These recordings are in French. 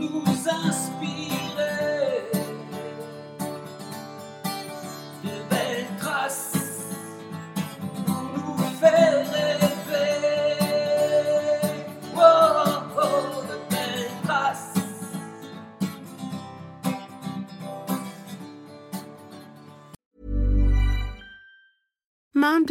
nous inspirer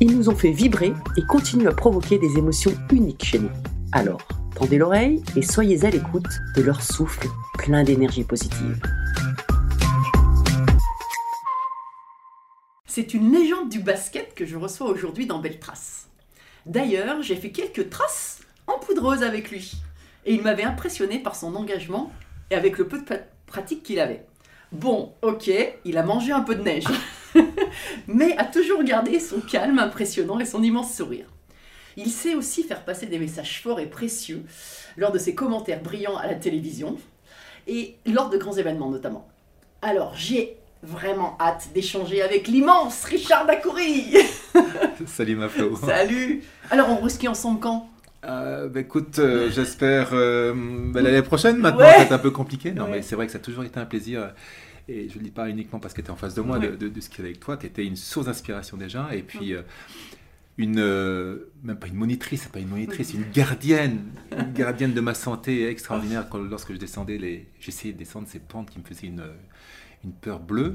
Ils nous ont fait vibrer et continuent à provoquer des émotions uniques chez nous. Alors, tendez l'oreille et soyez à l'écoute de leur souffle plein d'énergie positive. C'est une légende du basket que je reçois aujourd'hui dans Belle Trace. D'ailleurs, j'ai fait quelques traces en poudreuse avec lui. Et il m'avait impressionné par son engagement et avec le peu de pratique qu'il avait. Bon, ok, il a mangé un peu de neige. Mais a toujours gardé son calme impressionnant et son immense sourire. Il sait aussi faire passer des messages forts et précieux lors de ses commentaires brillants à la télévision et lors de grands événements notamment. Alors, j'ai vraiment hâte d'échanger avec l'immense Richard Dacoury. Salut ma Flo. Salut Alors, on reski ensemble quand? Euh, bah, écoute, euh, j'espère euh, bah, l'année prochaine maintenant, Ouais. c'est un peu compliqué. Non, Ouais. mais c'est vrai que ça a toujours été un plaisir. Et je ne le dis pas uniquement parce que tu es en face de moi, Ouais. de, de, de skier avec toi. Tu étais une source d'inspiration déjà. Et puis, une, même pas une monitrice, pas une monitrice, une gardienne, une gardienne de ma santé extraordinaire. Quand, lorsque je descendais, les, j'essayais de descendre ces pentes qui me faisaient une, une peur bleue.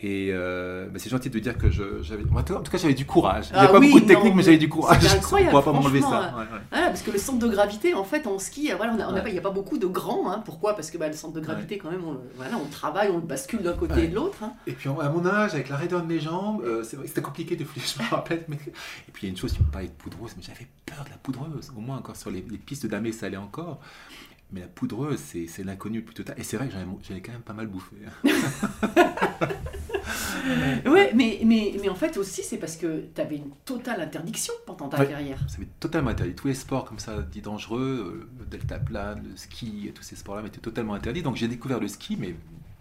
Et euh, bah, c'est gentil de dire que je- j'avais. En tout cas, j'avais du courage. Il n'y Ah a pas oui, beaucoup de technique, non, mais j'avais du courage. c'était incroyable, On ne pas m'enlever ça. Ouais, ouais. Voilà, parce que le centre de gravité, en fait, en ski, voilà, on a- on a Ouais. pas- il n'y a pas beaucoup de grands. hein. Pourquoi? Parce que bah, le centre de gravité, quand même, on, voilà, on travaille, on le bascule d'un côté et de l'autre. hein. Et puis à mon âge, avec la raideur de mes jambes, euh, c'est c'était compliqué de fouiller, je me rappelle. Mais... Et puis il y a une chose, tu me parlais de poudreuse, mais j'avais peur de la poudreuse. Au moins encore sur les, les pistes d'Amé, ça allait encore. Mais la poudreuse, c'est l'inconnu le plus total. Et c'est vrai que ai quand même pas mal bouffé. Ouais, mais, mais, mais en fait aussi, c'est parce que tu avais une totale interdiction pendant ta Ouais. carrière. Ça m'est totalement interdit. Tous les sports comme ça, dits dangereux, euh, le deltaplane, le ski, et tous ces sports-là m'étaient totalement interdits. Donc j'ai découvert le ski, mais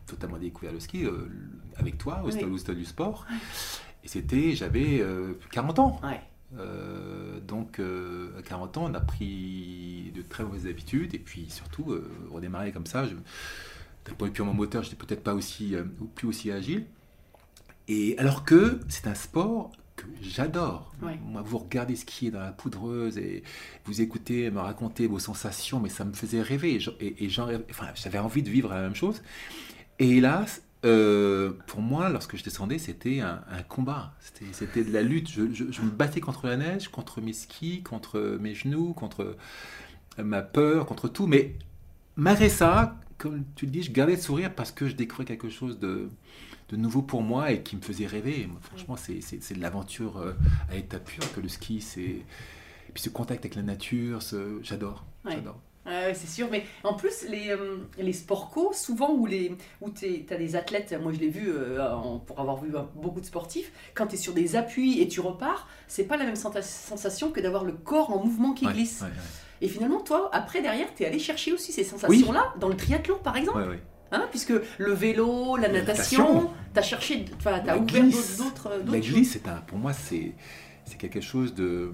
totalement découvert le ski euh, avec toi, au Oui. stade, du sport. Et c'était, j'avais euh, 40 ans. Ouais. Euh, donc euh, à 40 ans, on a pris de très mauvaises habitudes et puis surtout euh, redémarrer comme ça. D'un point de vue purement moteur, j'étais peut-être pas aussi, ou plus aussi agile. Et alors que c'est un sport que j'adore. Ouais. Moi, vous regardez skier dans la poudreuse et vous écoutez me raconter vos sensations, mais ça me faisait rêver. Et, et- enfin, j'avais envie de vivre la même chose. Et hélas, euh, pour moi, lorsque je descendais, c'était un, un combat. C'était- de la lutte. Je, je- je me battais contre la neige, contre mes skis, contre mes genoux, contre ma peur, contre tout. Mais malgré ça, comme tu le dis, je gardais le sourire parce que je découvrais quelque chose de, de nouveau pour moi et qui me faisait rêver. Moi, franchement, c'est- de l'aventure euh, à état pur que le ski. C'est et puis ce contact avec la nature, ce... j'adore. Ouais. J'adore. Ouais, c'est sûr, mais en plus, les, euh, les sports co, souvent où, les, où tu as des athlètes, moi je l'ai vu euh, en- pour avoir vu euh, beaucoup de sportifs, quand tu es sur des appuis et tu repars, c'est pas la même sensation que d'avoir le corps en mouvement qui Ouais, glisse. ouais, ouais. Et finalement, toi, après, derrière, tu es allé chercher aussi ces sensations-là dans le triathlon, par exemple. Hein, puisque le vélo, la La natation, tu as cherché, tu as La ouvert d'autres La glisse, un, pour moi, c'est quelque chose de,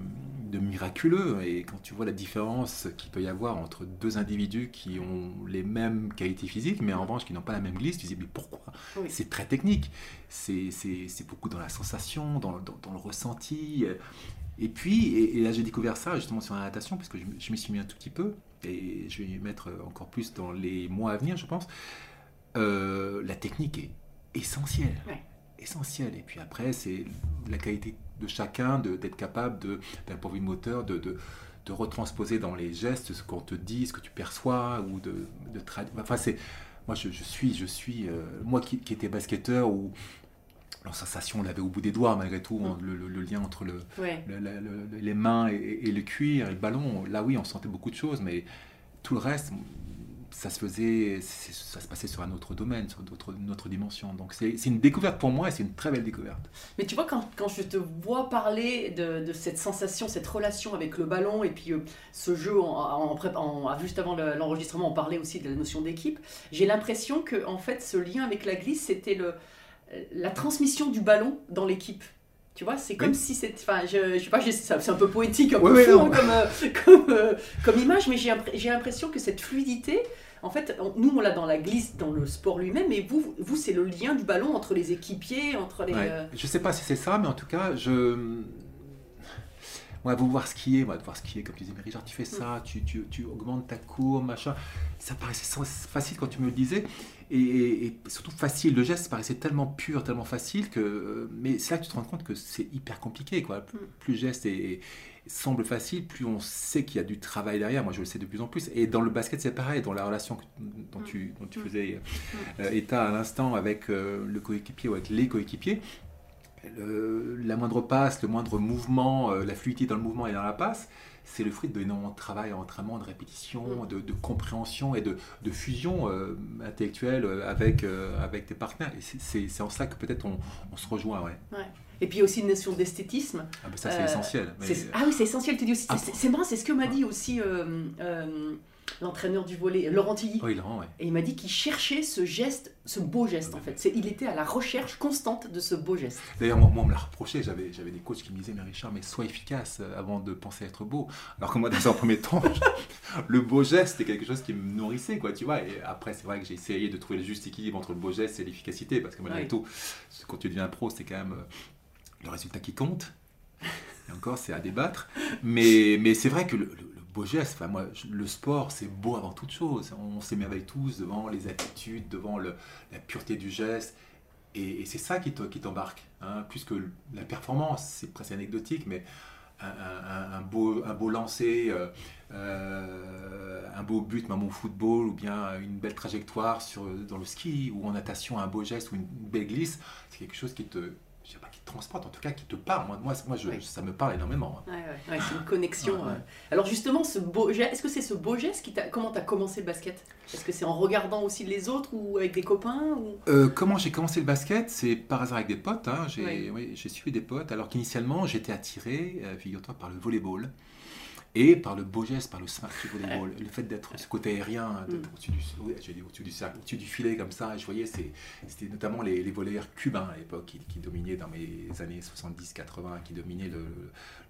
de miraculeux. Et quand tu vois la différence qu'il peut y avoir entre deux individus qui ont les mêmes qualités physiques, mais en revanche qui n'ont pas la même glisse, tu te dis, mais pourquoi? Oui. C'est très technique. C'est c'est- c'est beaucoup dans la sensation, dans, dans- dans le ressenti. Et puis, et, et là, j'ai découvert ça justement sur la natation, parce que je, m'y suis mis un tout petit peu, et je vais mettre encore plus dans les mois à venir, je pense. Euh, la technique est essentielle. Ouais. Essentielle. Et puis après, c'est la qualité de chacun de- d'être capable de- d'un point de vue moteur de, de, de retransposer dans les gestes ce qu'on te dit, ce que tu perçois, ou de, de trad- Enfin, c'est. Moi, je, je suis, je suis, euh, moi qui, qui étais basketteur, où la sensation, on l'avait au bout des doigts, malgré tout, le, le- le lien entre Ouais. le- les mains et, et le cuir et le ballon, là oui, on sentait beaucoup de choses, mais tout le reste, ça se faisait, ça se passait sur un autre domaine, sur une autre dimension. Donc c'est une découverte pour moi et c'est une très belle découverte. Mais tu vois, quand, quand je te vois parler de, cette sensation, cette relation avec le ballon, et puis euh, ce jeu, en, en- juste avant le- l'enregistrement, on parlait aussi de la notion d'équipe, j'ai l'impression que en fait, ce lien avec la glisse, c'était le, la transmission du ballon dans l'équipe. Tu vois, c'est comme Oui. si c'était. Enfin, je, je sais pas, c'est un peu poétique, un peu oui, fou hein, comme, euh, comme, euh, comme image, mais j'ai l'impression que cette fluidité, en fait, on- nous on l'a dans la glisse, dans le sport lui-même, mais vous, vous c'est le lien du ballon entre les équipiers, entre les. Ouais. euh, Je sais pas si c'est ça, mais en tout cas, je. Moi, vous voir skier, moi, de voir skier, comme tu disais, Richard, tu fais ça, tu, tu, tu augmentes ta courbe, machin. Ça paraissait facile quand tu me le disais, et, et- et surtout facile. Le geste paraissait tellement pur, tellement facile que. euh, Mais c'est là que tu te rends compte que c'est hyper compliqué, quoi. Plus, plus le geste est- est- semble facile, plus on sait qu'il y a du travail derrière. Moi, je le sais de plus en plus. Et dans le basket, c'est pareil, dans la relation que- dont, tu, dont tu faisais euh, état à l'instant avec euh, le coéquipier ou avec les coéquipiers. Le- la moindre passe, le moindre mouvement, euh, la fluidité dans le mouvement et dans la passe, c'est le fruit d'énormément de travail, entraînement, de répétition, de, de compréhension et de, de fusion euh, intellectuelle euh, avec, euh, avec tes partenaires. Et c'est- en cela que peut-être on, on se rejoint. Ouais. Ouais. Et puis aussi une notion d'esthétisme. Ah, ben ça, c'est essentiel. mais- Ah oui, c'est essentiel, tu dis aussi. Ah. C'est marrant, c'est ce que m'a dit aussi l'entraîneur du volet, Laurent Tilly. Oui, Laurent, ouais. Et il m'a dit qu'il cherchait ce geste, ce beau geste en fait. Il était à la recherche constante de ce beau geste. D'ailleurs, moi, moi, on me l'a reproché. J'avais, j'avais des coachs qui me disaient, mais Richard, mais sois efficace euh, avant de penser être beau. Alors que moi, dans un premier temps, le beau geste, c'était quelque chose qui me nourrissait, quoi, tu vois. Et après, c'est vrai que j'ai essayé de trouver le juste équilibre entre le beau geste et l'efficacité, parce que malgré tout, quand tu deviens pro, c'est quand même euh, le résultat qui compte. Et encore, c'est à débattre. Mais, mais c'est vrai que le beau geste, enfin, moi, le sport, c'est beau avant toute chose. On s'émerveille tous devant les attitudes, devant la pureté du geste. Et, c'est ça qui te- qui t'embarque. hein. Plus que la performance, c'est presque anecdotique, mais un beau, un beau lancer, euh, euh, un beau but, même au football, ou bien une belle trajectoire sur, dans le ski, ou en natation, un beau geste ou une belle glisse, c'est quelque chose qui te, transporte, en tout cas qui te parle. Moi, moi, moi je- Oui. ça me parle énormément. hein. Ouais, ouais, ouais, c'est une connexion. Ouais, ouais. euh. Alors justement, ce beau geste, est-ce que c'est ce beau geste qui t'a... Comment t'as commencé le basket? Est-ce que c'est en regardant aussi les autres ou avec des copains ou... Euh, comment j'ai commencé le basket? C'est par hasard avec des potes. hein. J'ai Oui. oui, j'ai suivi des potes. Alors qu'initialement, j'étais attiré, euh, figure-toi, par le volleyball et par le beau geste, par le du volleyball. le fait d'être ce côté aérien, d'être Mm. au-dessus du, cercle, au-dessus filet comme ça. Et je voyais, c'était notamment les, les volleyeurs cubains à l'époque qui, qui dominaient dans mes années 70-80, qui dominaient le,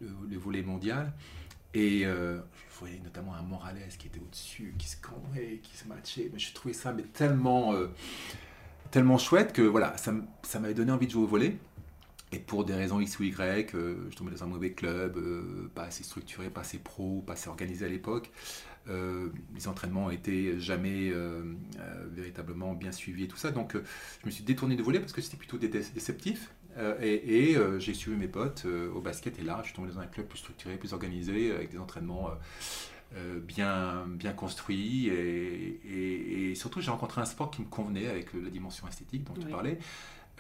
le, le volley mondial. Et euh, je voyais notamment un Morales qui était au-dessus, qui se cambrait, qui se matchait. Mais je trouvais ça mais tellement, euh, tellement chouette que voilà, ça m'avait donné envie de jouer au volley. Et pour des raisons X ou Y, euh, je tombais dans un mauvais club, euh, pas assez structuré, pas assez pro, pas assez organisé à l'époque. Euh, les entraînements étaient jamais euh, euh, véritablement bien suivis et tout ça. Donc je me suis détourné de volley parce que c'était plutôt dé- déceptif. Et et, j'ai suivi mes potes au basket et là je suis tombé dans un club plus structuré, plus organisé, avec des entraînements bien, bien construit. Et, et- et surtout, j'ai rencontré un sport qui me convenait avec la dimension esthétique dont tu parlais.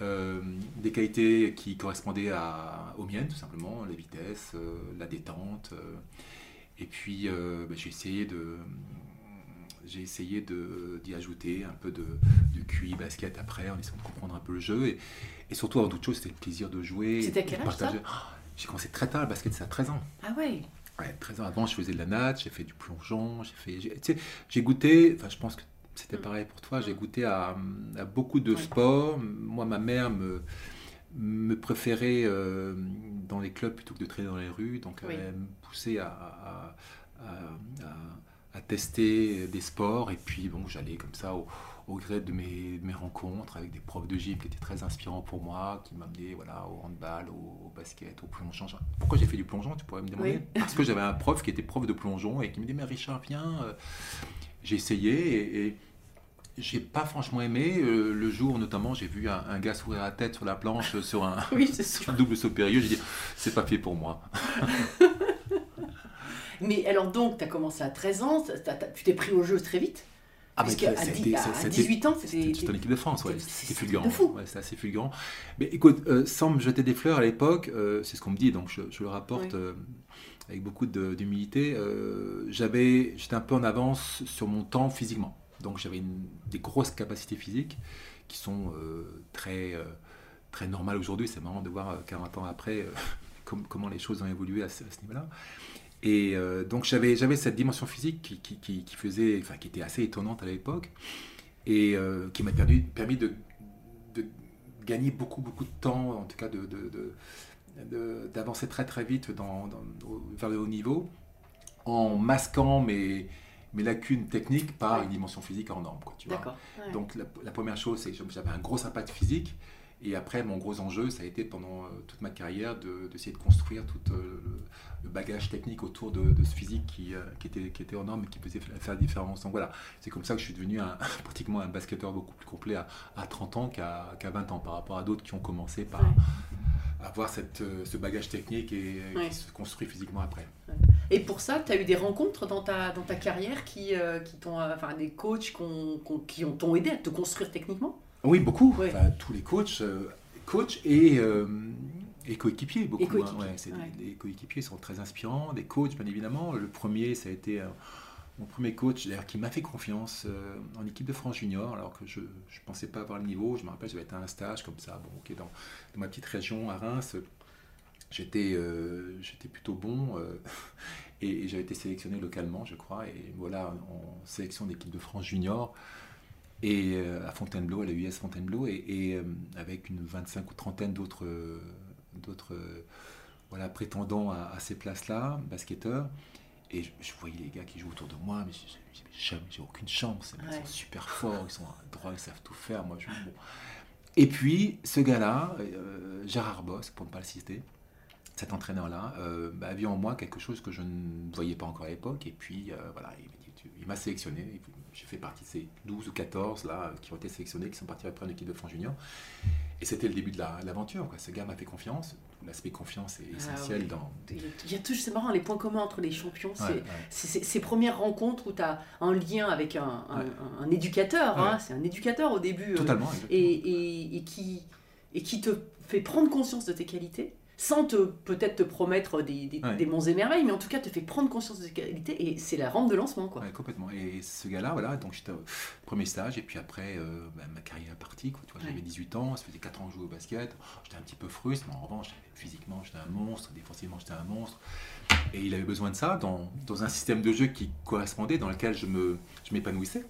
Euh, des qualités qui correspondaient à, aux miennes, tout simplement, la vitesse, euh, la détente. euh, et puis, bah, j'ai essayé de. J'ai essayé de- d'y ajouter un peu de, de QI basket après, en essayant de comprendre un peu le jeu. Et, et surtout, avant toute chose, c'était le plaisir de jouer. C'était à quel âge. Oh, J'ai commencé très tard le basket, c'est à 13 ans. Ah ouais? Ouais, 13 ans avant, je faisais de la nage, j'ai fait du plongeon, j'ai fait, j'ai goûté, enfin je pense que c'était Mm. pareil pour toi, j'ai Mm. goûté à, à beaucoup de Ouais. sports. Moi, ma mère me, me préférait euh, dans les clubs plutôt que de traîner dans les rues, donc Oui. elle me poussait à, à- à- à- à tester des sports, et puis bon, j'allais comme ça au, au gré de mes, de mes rencontres avec des profs de gym qui étaient très inspirants pour moi, qui m'amenaient voilà, au handball, au, au basket, au plongeon. Pourquoi j'ai fait du plongeon, tu pourrais me demander? Oui. Parce que j'avais un prof qui était prof de plongeon et qui me disait Mais Richard, viens. euh, J'ai essayé et, et j'ai pas franchement aimé. Euh, le jour, notamment, j'ai vu un, un gars sourire la tête sur la planche euh, sur un, Oui, c'est sur ça. un double saut périlleux. J'ai dit C'est pas fait pour moi. Mais alors donc, tu as commencé à 13 ans, tu t'es pris au jeu très vite? Ah, Parce qu'à ça a dix- été- à ça- ça a été- 18 ans, c'était- c'était en équipe de France, ouais. c'était- fulgurant. Ouais, c'était assez fulgurant. Mais écoute, euh, sans me jeter des fleurs à l'époque, euh, c'est ce qu'on me dit, donc je, je le rapporte Oui. Avec beaucoup d'humilité. euh, j'étais un peu en avance sur mon temps physiquement. Donc j'avais des grosses capacités physiques qui sont euh, très, euh, très normales aujourd'hui. C'est marrant de voir euh, 40 ans après com- comment les choses ont évolué à ce, niveau-là. Et donc j'avais, cette dimension physique qui, faisait, qui était assez étonnante à l'époque et qui m'a permis, de, gagner beaucoup, beaucoup de temps, en tout cas de- d'avancer très très vite dans, dans- au- vers le haut niveau, en masquant mes, mes lacunes techniques par Ouais. une dimension physique en norme. Quoi, tu vois. Ouais. Donc la, la première chose, c'est que j'avais un gros impact physique. Et après, mon gros enjeu, ça a été pendant euh, toute ma carrière de- d'essayer de, construire tout euh, le, bagage technique autour de, de ce physique qui, euh, qui, était, qui était en norme et qui faisait faire la différence. Donc voilà, c'est comme ça que je suis devenu un- pratiquement un basketteur beaucoup plus complet à, à 30 ans qu'à qu'à 20 ans par rapport à d'autres qui ont commencé par Ouais. Avoir cette, euh, ce bagage technique et euh, Ouais. qui se construit physiquement après. Et pour ça, tu as eu des rencontres dans ta, dans ta carrière qui, euh, qui t'ont, enfin, des coachs qui ont t'ont aidé à te construire techniquement? Oui, beaucoup. Ouais. Enfin, tous les coachs, coachs et, euh, et coéquipiers, beaucoup. Et coéquipiers, hein. Ouais, des-. Les coéquipiers sont très inspirants, des coachs, bien évidemment. Le premier, ça a été euh, mon premier coach, d'ailleurs, qui m'a fait confiance euh, en équipe de France junior, alors que je ne pensais pas avoir le niveau. Je me rappelle, j'avais été à un stage comme ça, bon, dans, ma petite région à Reims. J'étais euh, plutôt bon euh, et, j'avais été sélectionné localement, je crois. Et voilà, en sélection d'équipe de France junior et à Fontainebleau, à la US Fontainebleau, et, avec une 25 ou trentaine d'autres d'autres voilà, prétendants à ces places-là, basketteurs. Et je, je voyais les gars qui jouent autour de moi, mais j'ai- aucune chance. Ils Ouais. sont super forts, ils sont droits, ils savent tout faire. Moi, je, bon. Et puis, ce gars-là, euh, Gérard Boss, pour ne pas le citer, cet entraîneur-là, euh, bah, a vu en moi quelque chose que je ne voyais pas encore à l'époque. Et puis, euh, voilà, il m'a sélectionné. J'ai fait partie de ces 12 ou 14 là, qui ont été sélectionnés, qui sont partis après en équipe de France Junior. Et c'était le début de la- l'aventure. Ce gars m'a fait confiance. L'aspect confiance est Ah essentiel oui. dans. Il y a- toujours, c'est marrant, les points communs entre les champions, c'est Ouais, ouais. c'est- c'est- ces premières rencontres où tu as un lien avec un, un- Ouais. un éducateur, hein, c'est un éducateur au début, euh, Totalement. et- et qui, et qui te fait prendre conscience de tes qualités, sans te peut-être te promettre des, des, Ouais. des monts et merveilles, mais en tout cas te fait prendre conscience de tes qualités, et c'est la rampe de lancement. Quoi. Ouais, complètement. Et ce gars-là, voilà, donc j'étais au premier stage, et puis après, euh, bah, ma carrière est partie. Quoi, tu vois, Ouais. J'avais 18 ans, ça faisait 4 ans que je jouais au basket. J'étais un petit peu frustre, mais en revanche, physiquement, j'étais un monstre, défensivement, j'étais un monstre. Et il avait besoin de ça dans, dans un système de jeu qui correspondait, dans lequel je me- je m'épanouissais.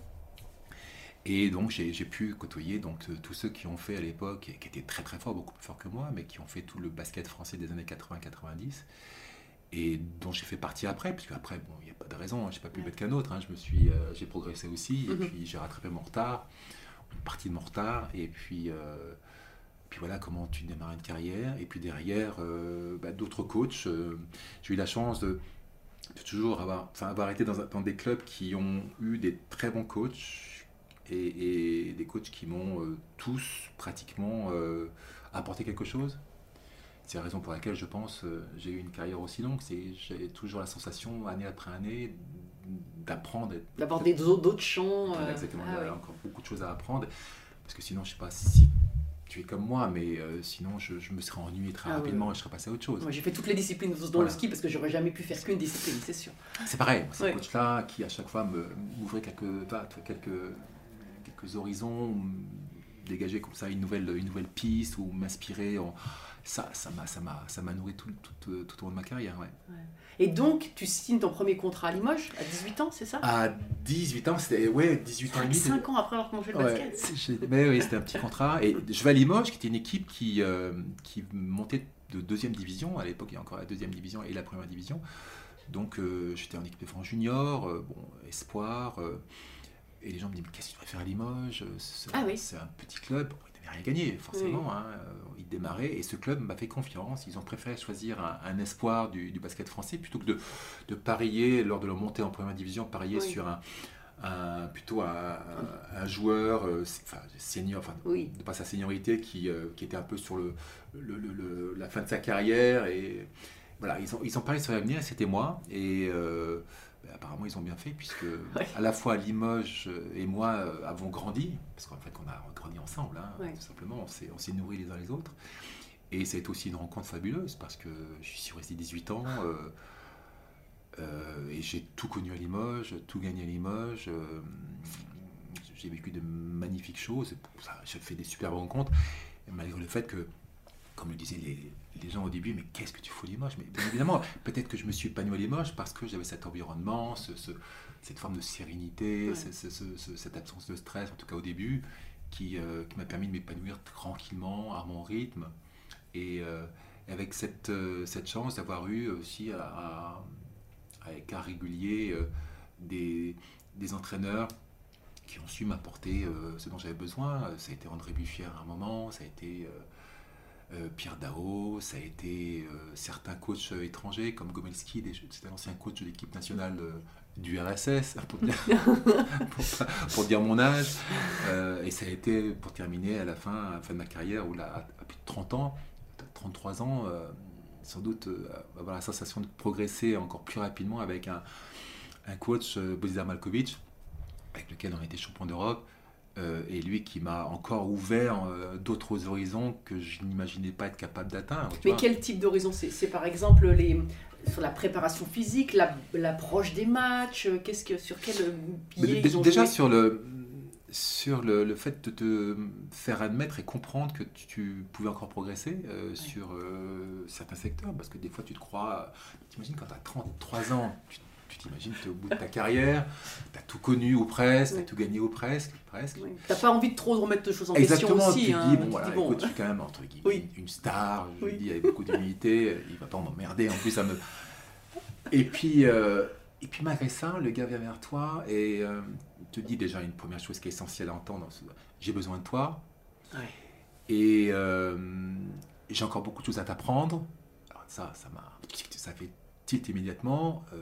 Et donc j'ai pu côtoyer donc, euh, tous ceux qui ont fait à l'époque, qui étaient très très forts, beaucoup plus forts que moi, mais qui ont fait tout le basket français des années 80-90, et dont j'ai fait partie après, puisque après, bon, il n'y a pas de raison, hein, je n'ai pas pu être qu'un autre, hein, je me suis, euh, j'ai progressé aussi, et Mhm. puis j'ai rattrapé mon retard, une partie de mon retard, et puis, euh, puis voilà comment tu démarres une carrière, et puis derrière, euh, bah, d'autres coachs, j'ai eu la chance de, de toujours avoir, enfin, avoir été dans des clubs qui ont eu des très bons coachs, et, et des coachs qui m'ont euh, tous pratiquement euh, apporté quelque chose. C'est la raison pour laquelle je pense euh, j'ai eu une carrière aussi longue. C'est j'ai toujours la sensation année après année d'apprendre. D'aborder d'autres champs. Exactement, ah il y a ouais. encore beaucoup de choses à apprendre. Parce que sinon, je sais pas si tu es comme moi, mais euh, sinon, je, je me serais ennuyé très Ah rapidement et je serais passé à autre chose. Moi, j'ai fait toutes les disciplines dans Voilà. le ski parce que j'aurais jamais pu faire qu'une discipline, c'est sûr. C'est pareil, ce Ouais. coach-là qui à chaque fois m'ouvrait quelques, quelques, quelques horizons, dégager comme ça une nouvelle, une nouvelle piste ou m'inspirer. en- Ça, ça m'a, ça m'a, ça m'a nourri tout, tout, euh, tout au long de ma carrière. Ouais. Et donc, tu signes ton premier contrat à Limoges à 18 ans, c'est ça? À 18 ans, c'était ouais, 18 ans et demi. 5 ans après avoir commencé le Ouais, basket. mais oui, c'était un petit contrat. Et je vais à Limoges, qui était une équipe qui, euh, qui montait de deuxième division. À l'époque, il y a encore la deuxième division et la première division. Donc, euh, j'étais en équipe de France junior, euh, bon, espoir. Euh, et les gens me disent, mais qu'est-ce que tu vas faire à Limoges? C'est Ah oui. c'est un petit club. Bon, ils n'avaient rien gagné, forcément. hein, euh, ils démarraient. Et ce club m'a fait confiance. Ils ont préféré choisir un, un espoir du, du basket français plutôt que de, de parier, lors de leur montée en première division, parier Oui. sur un, un- plutôt un, joueur euh, enfin, senior, enfin, Oui. de par sa seniorité, qui, euh, qui était un peu sur le, le- le- le- la fin de sa carrière. Et voilà, ils ont, ils ont parié sur l'avenir, c'était moi. Et euh, apparemment, ils ont bien fait, puisque à la fois Limoges et moi euh, avons grandi, parce qu'en fait, on a grandi ensemble, hein, Ouais. tout simplement, on s'est, on s'est nourris les uns les autres. Et c'est aussi une rencontre fabuleuse, parce que je suis resté 18 ans. euh, euh, et j'ai tout connu à Limoges, tout gagné à Limoges. euh, j'ai vécu de magnifiques choses. Ça, J'ai fait des super rencontres, malgré le fait que, comme le disaient les, les gens au début, mais qu'est-ce que tu fous Limoges Mais bien évidemment, peut-être que je me suis épanoui à Limoges parce que j'avais cet environnement, ce- ce- cette forme de sérénité, Ouais. ce- cette absence de stress, en tout cas au début, qui, euh, qui m'a permis de m'épanouir tranquillement, à mon rythme. Et euh, avec cette, euh, cette chance d'avoir eu aussi à, à- régulier des, des entraîneurs qui ont su m'apporter ce dont j'avais besoin. Ça a été André Buffière à un moment, ça a été Pierre Dao, ça a été euh, certains coachs euh, étrangers comme Gomelski, c'était l'ancien coach de l'équipe nationale euh, du RSS, pour dire, mon âge. Euh, et ça a été, pour terminer, à la fin, de ma carrière, où là, à, plus de 30 ans, 33 ans, euh, sans doute euh, avoir la sensation de progresser encore plus rapidement avec un, coach, euh, Bozidar Malkovic, avec lequel on a été champion d'Europe, euh, et lui qui m'a encore ouvert euh, d'autres horizons que je n'imaginais pas être capable d'atteindre. Mais vois. quel type d'horizon c'est par exemple les sur la préparation physique, la- l'approche des matchs, euh, qu'est-ce que sur quel pied ils ont déjà joué sur le sur le, le fait de te faire admettre et comprendre que tu, tu pouvais encore progresser euh, sur certains secteurs, parce que des fois tu te crois, t'imagines quand tu as 33 ans, tu tu t'imagines tu es au bout de ta carrière, tu as tout connu ou presque, tu as tout gagné ou presque, presque. Oui. T'as pas envie de trop remettre de choses en Exactement, question aussi. tu te hein. dis, Tu bon, voilà, dis, bon, écoute, je suis quand même entre guillemets Oui. une star, je Oui. dis avec beaucoup d'humilité, il va pas m'emmerder, en plus ça me... Et puis, euh, et puis malgré ça, le gars vient vers toi et euh, te dit déjà une première chose qui est essentielle à entendre, j'ai besoin de toi, Ouais. et euh, j'ai encore beaucoup de choses à t'apprendre. Alors ça, ça m'a... Ça fait tilt immédiatement. Euh,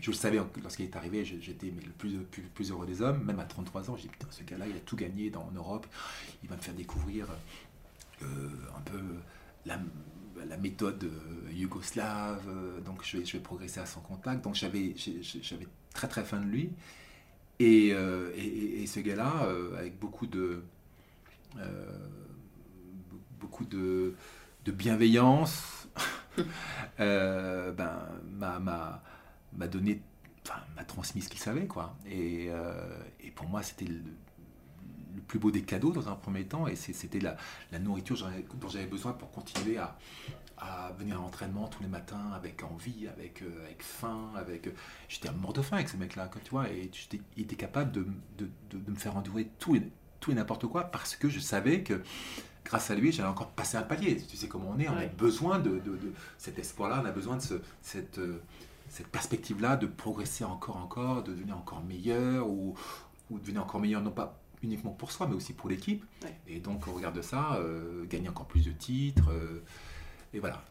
je le savais lorsqu'il est arrivé, j'étais le plus, heureux des hommes. Même à 33 ans, j'ai dit, putain, ce gars-là, il a tout gagné dans, en Europe. Il va me faire découvrir euh, un peu la, méthode euh, yougoslave. donc je vais, progresser à son contact. Donc j'avais, très très faim de lui. Et, et- ce gars-là, avec beaucoup de, beaucoup de bienveillance, euh, ben, m'a, donné, enfin, m'a transmis ce qu'il savait, quoi. Et, euh, pour moi, c'était le, plus beau des cadeaux dans un premier temps, et c'était la, nourriture dont j'avais- besoin pour continuer à, venir à l'entraînement tous les matins avec envie, avec, euh, faim, avec... J'étais à mort de faim avec ce mec-là, tu vois, et il était capable de, me faire endurer tout et n'importe quoi, parce que je savais que grâce à lui, j'allais encore passer un palier. Tu sais comment on est, on a besoin de, de- de cet espoir-là, on a besoin de ce- cette, euh, cette perspective-là de progresser encore, encore, de devenir encore meilleur, ou, ou de devenir encore meilleur, non pas uniquement pour soi, mais aussi pour l'équipe. Ouais. Et donc, au regard de ça, euh, gagner encore plus de titres, euh, et voilà.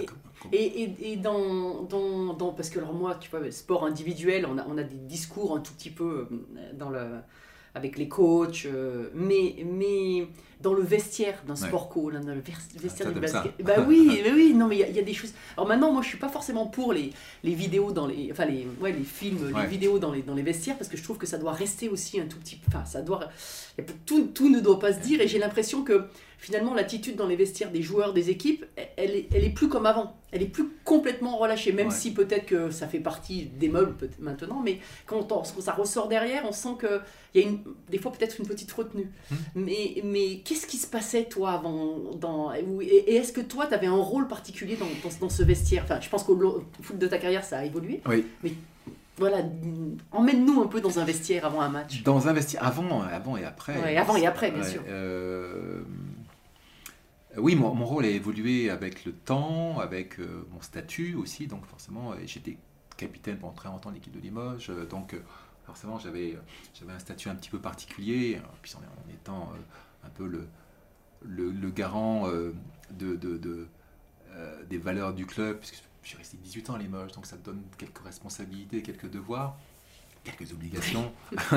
Et- Et, et, dans, dans, dans- Parce que alors moi, tu vois, sport individuel, on a, on a des discours un tout petit peu dans le... avec les coachs, euh, mais, mais dans le vestiaire d'un sport co, là, dans le vers- vestiaire ça, du basket. Bah oui, mais oui, non, mais il y a- il y, a des choses. Alors maintenant, moi, je suis pas forcément pour les, les vidéos dans les, enfin les, ouais, les films, Ouais. les vidéos dans les, dans les vestiaires, parce que je trouve que ça doit rester aussi un tout petit, enfin, ça doit, tout, tout ne doit pas se dire, et j'ai l'impression que finalement l'attitude dans les vestiaires des joueurs, des équipes, elle- est, elle est plus comme avant. Elle est plus complètement relâchée, même Ouais. si peut-être que ça fait partie des meubles maintenant, mais quand, on- ça ressort derrière, on sent que il y a une, des fois peut-être une petite retenue. Hmm. Mais, mais qu'est-ce qui se passait toi avant dans, Et, et est-ce que toi, tu avais un rôle particulier dans, dans, dans ce vestiaire? Enfin, je pense qu'au fil de ta carrière, ça a évolué. Oui. Mais voilà, mm, emmène-nous un peu dans un vestiaire avant un match. Dans un vestiaire, avant, avant et après. Ouais, avant et après, bien Ouais, sûr. euh, oui, mon, rôle a évolué avec le temps, avec euh, mon statut aussi. Donc forcément, euh, j'étais capitaine pendant très longtemps de l'équipe de Limoges. euh, donc euh, forcément, j'avais un statut un petit peu particulier. euh, Puis en, étant euh, un peu le, garant euh, de, de- de, euh, des valeurs du club, puisque je suis resté 18 ans à Limoges, donc ça donne quelques responsabilités, quelques devoirs, quelques obligations.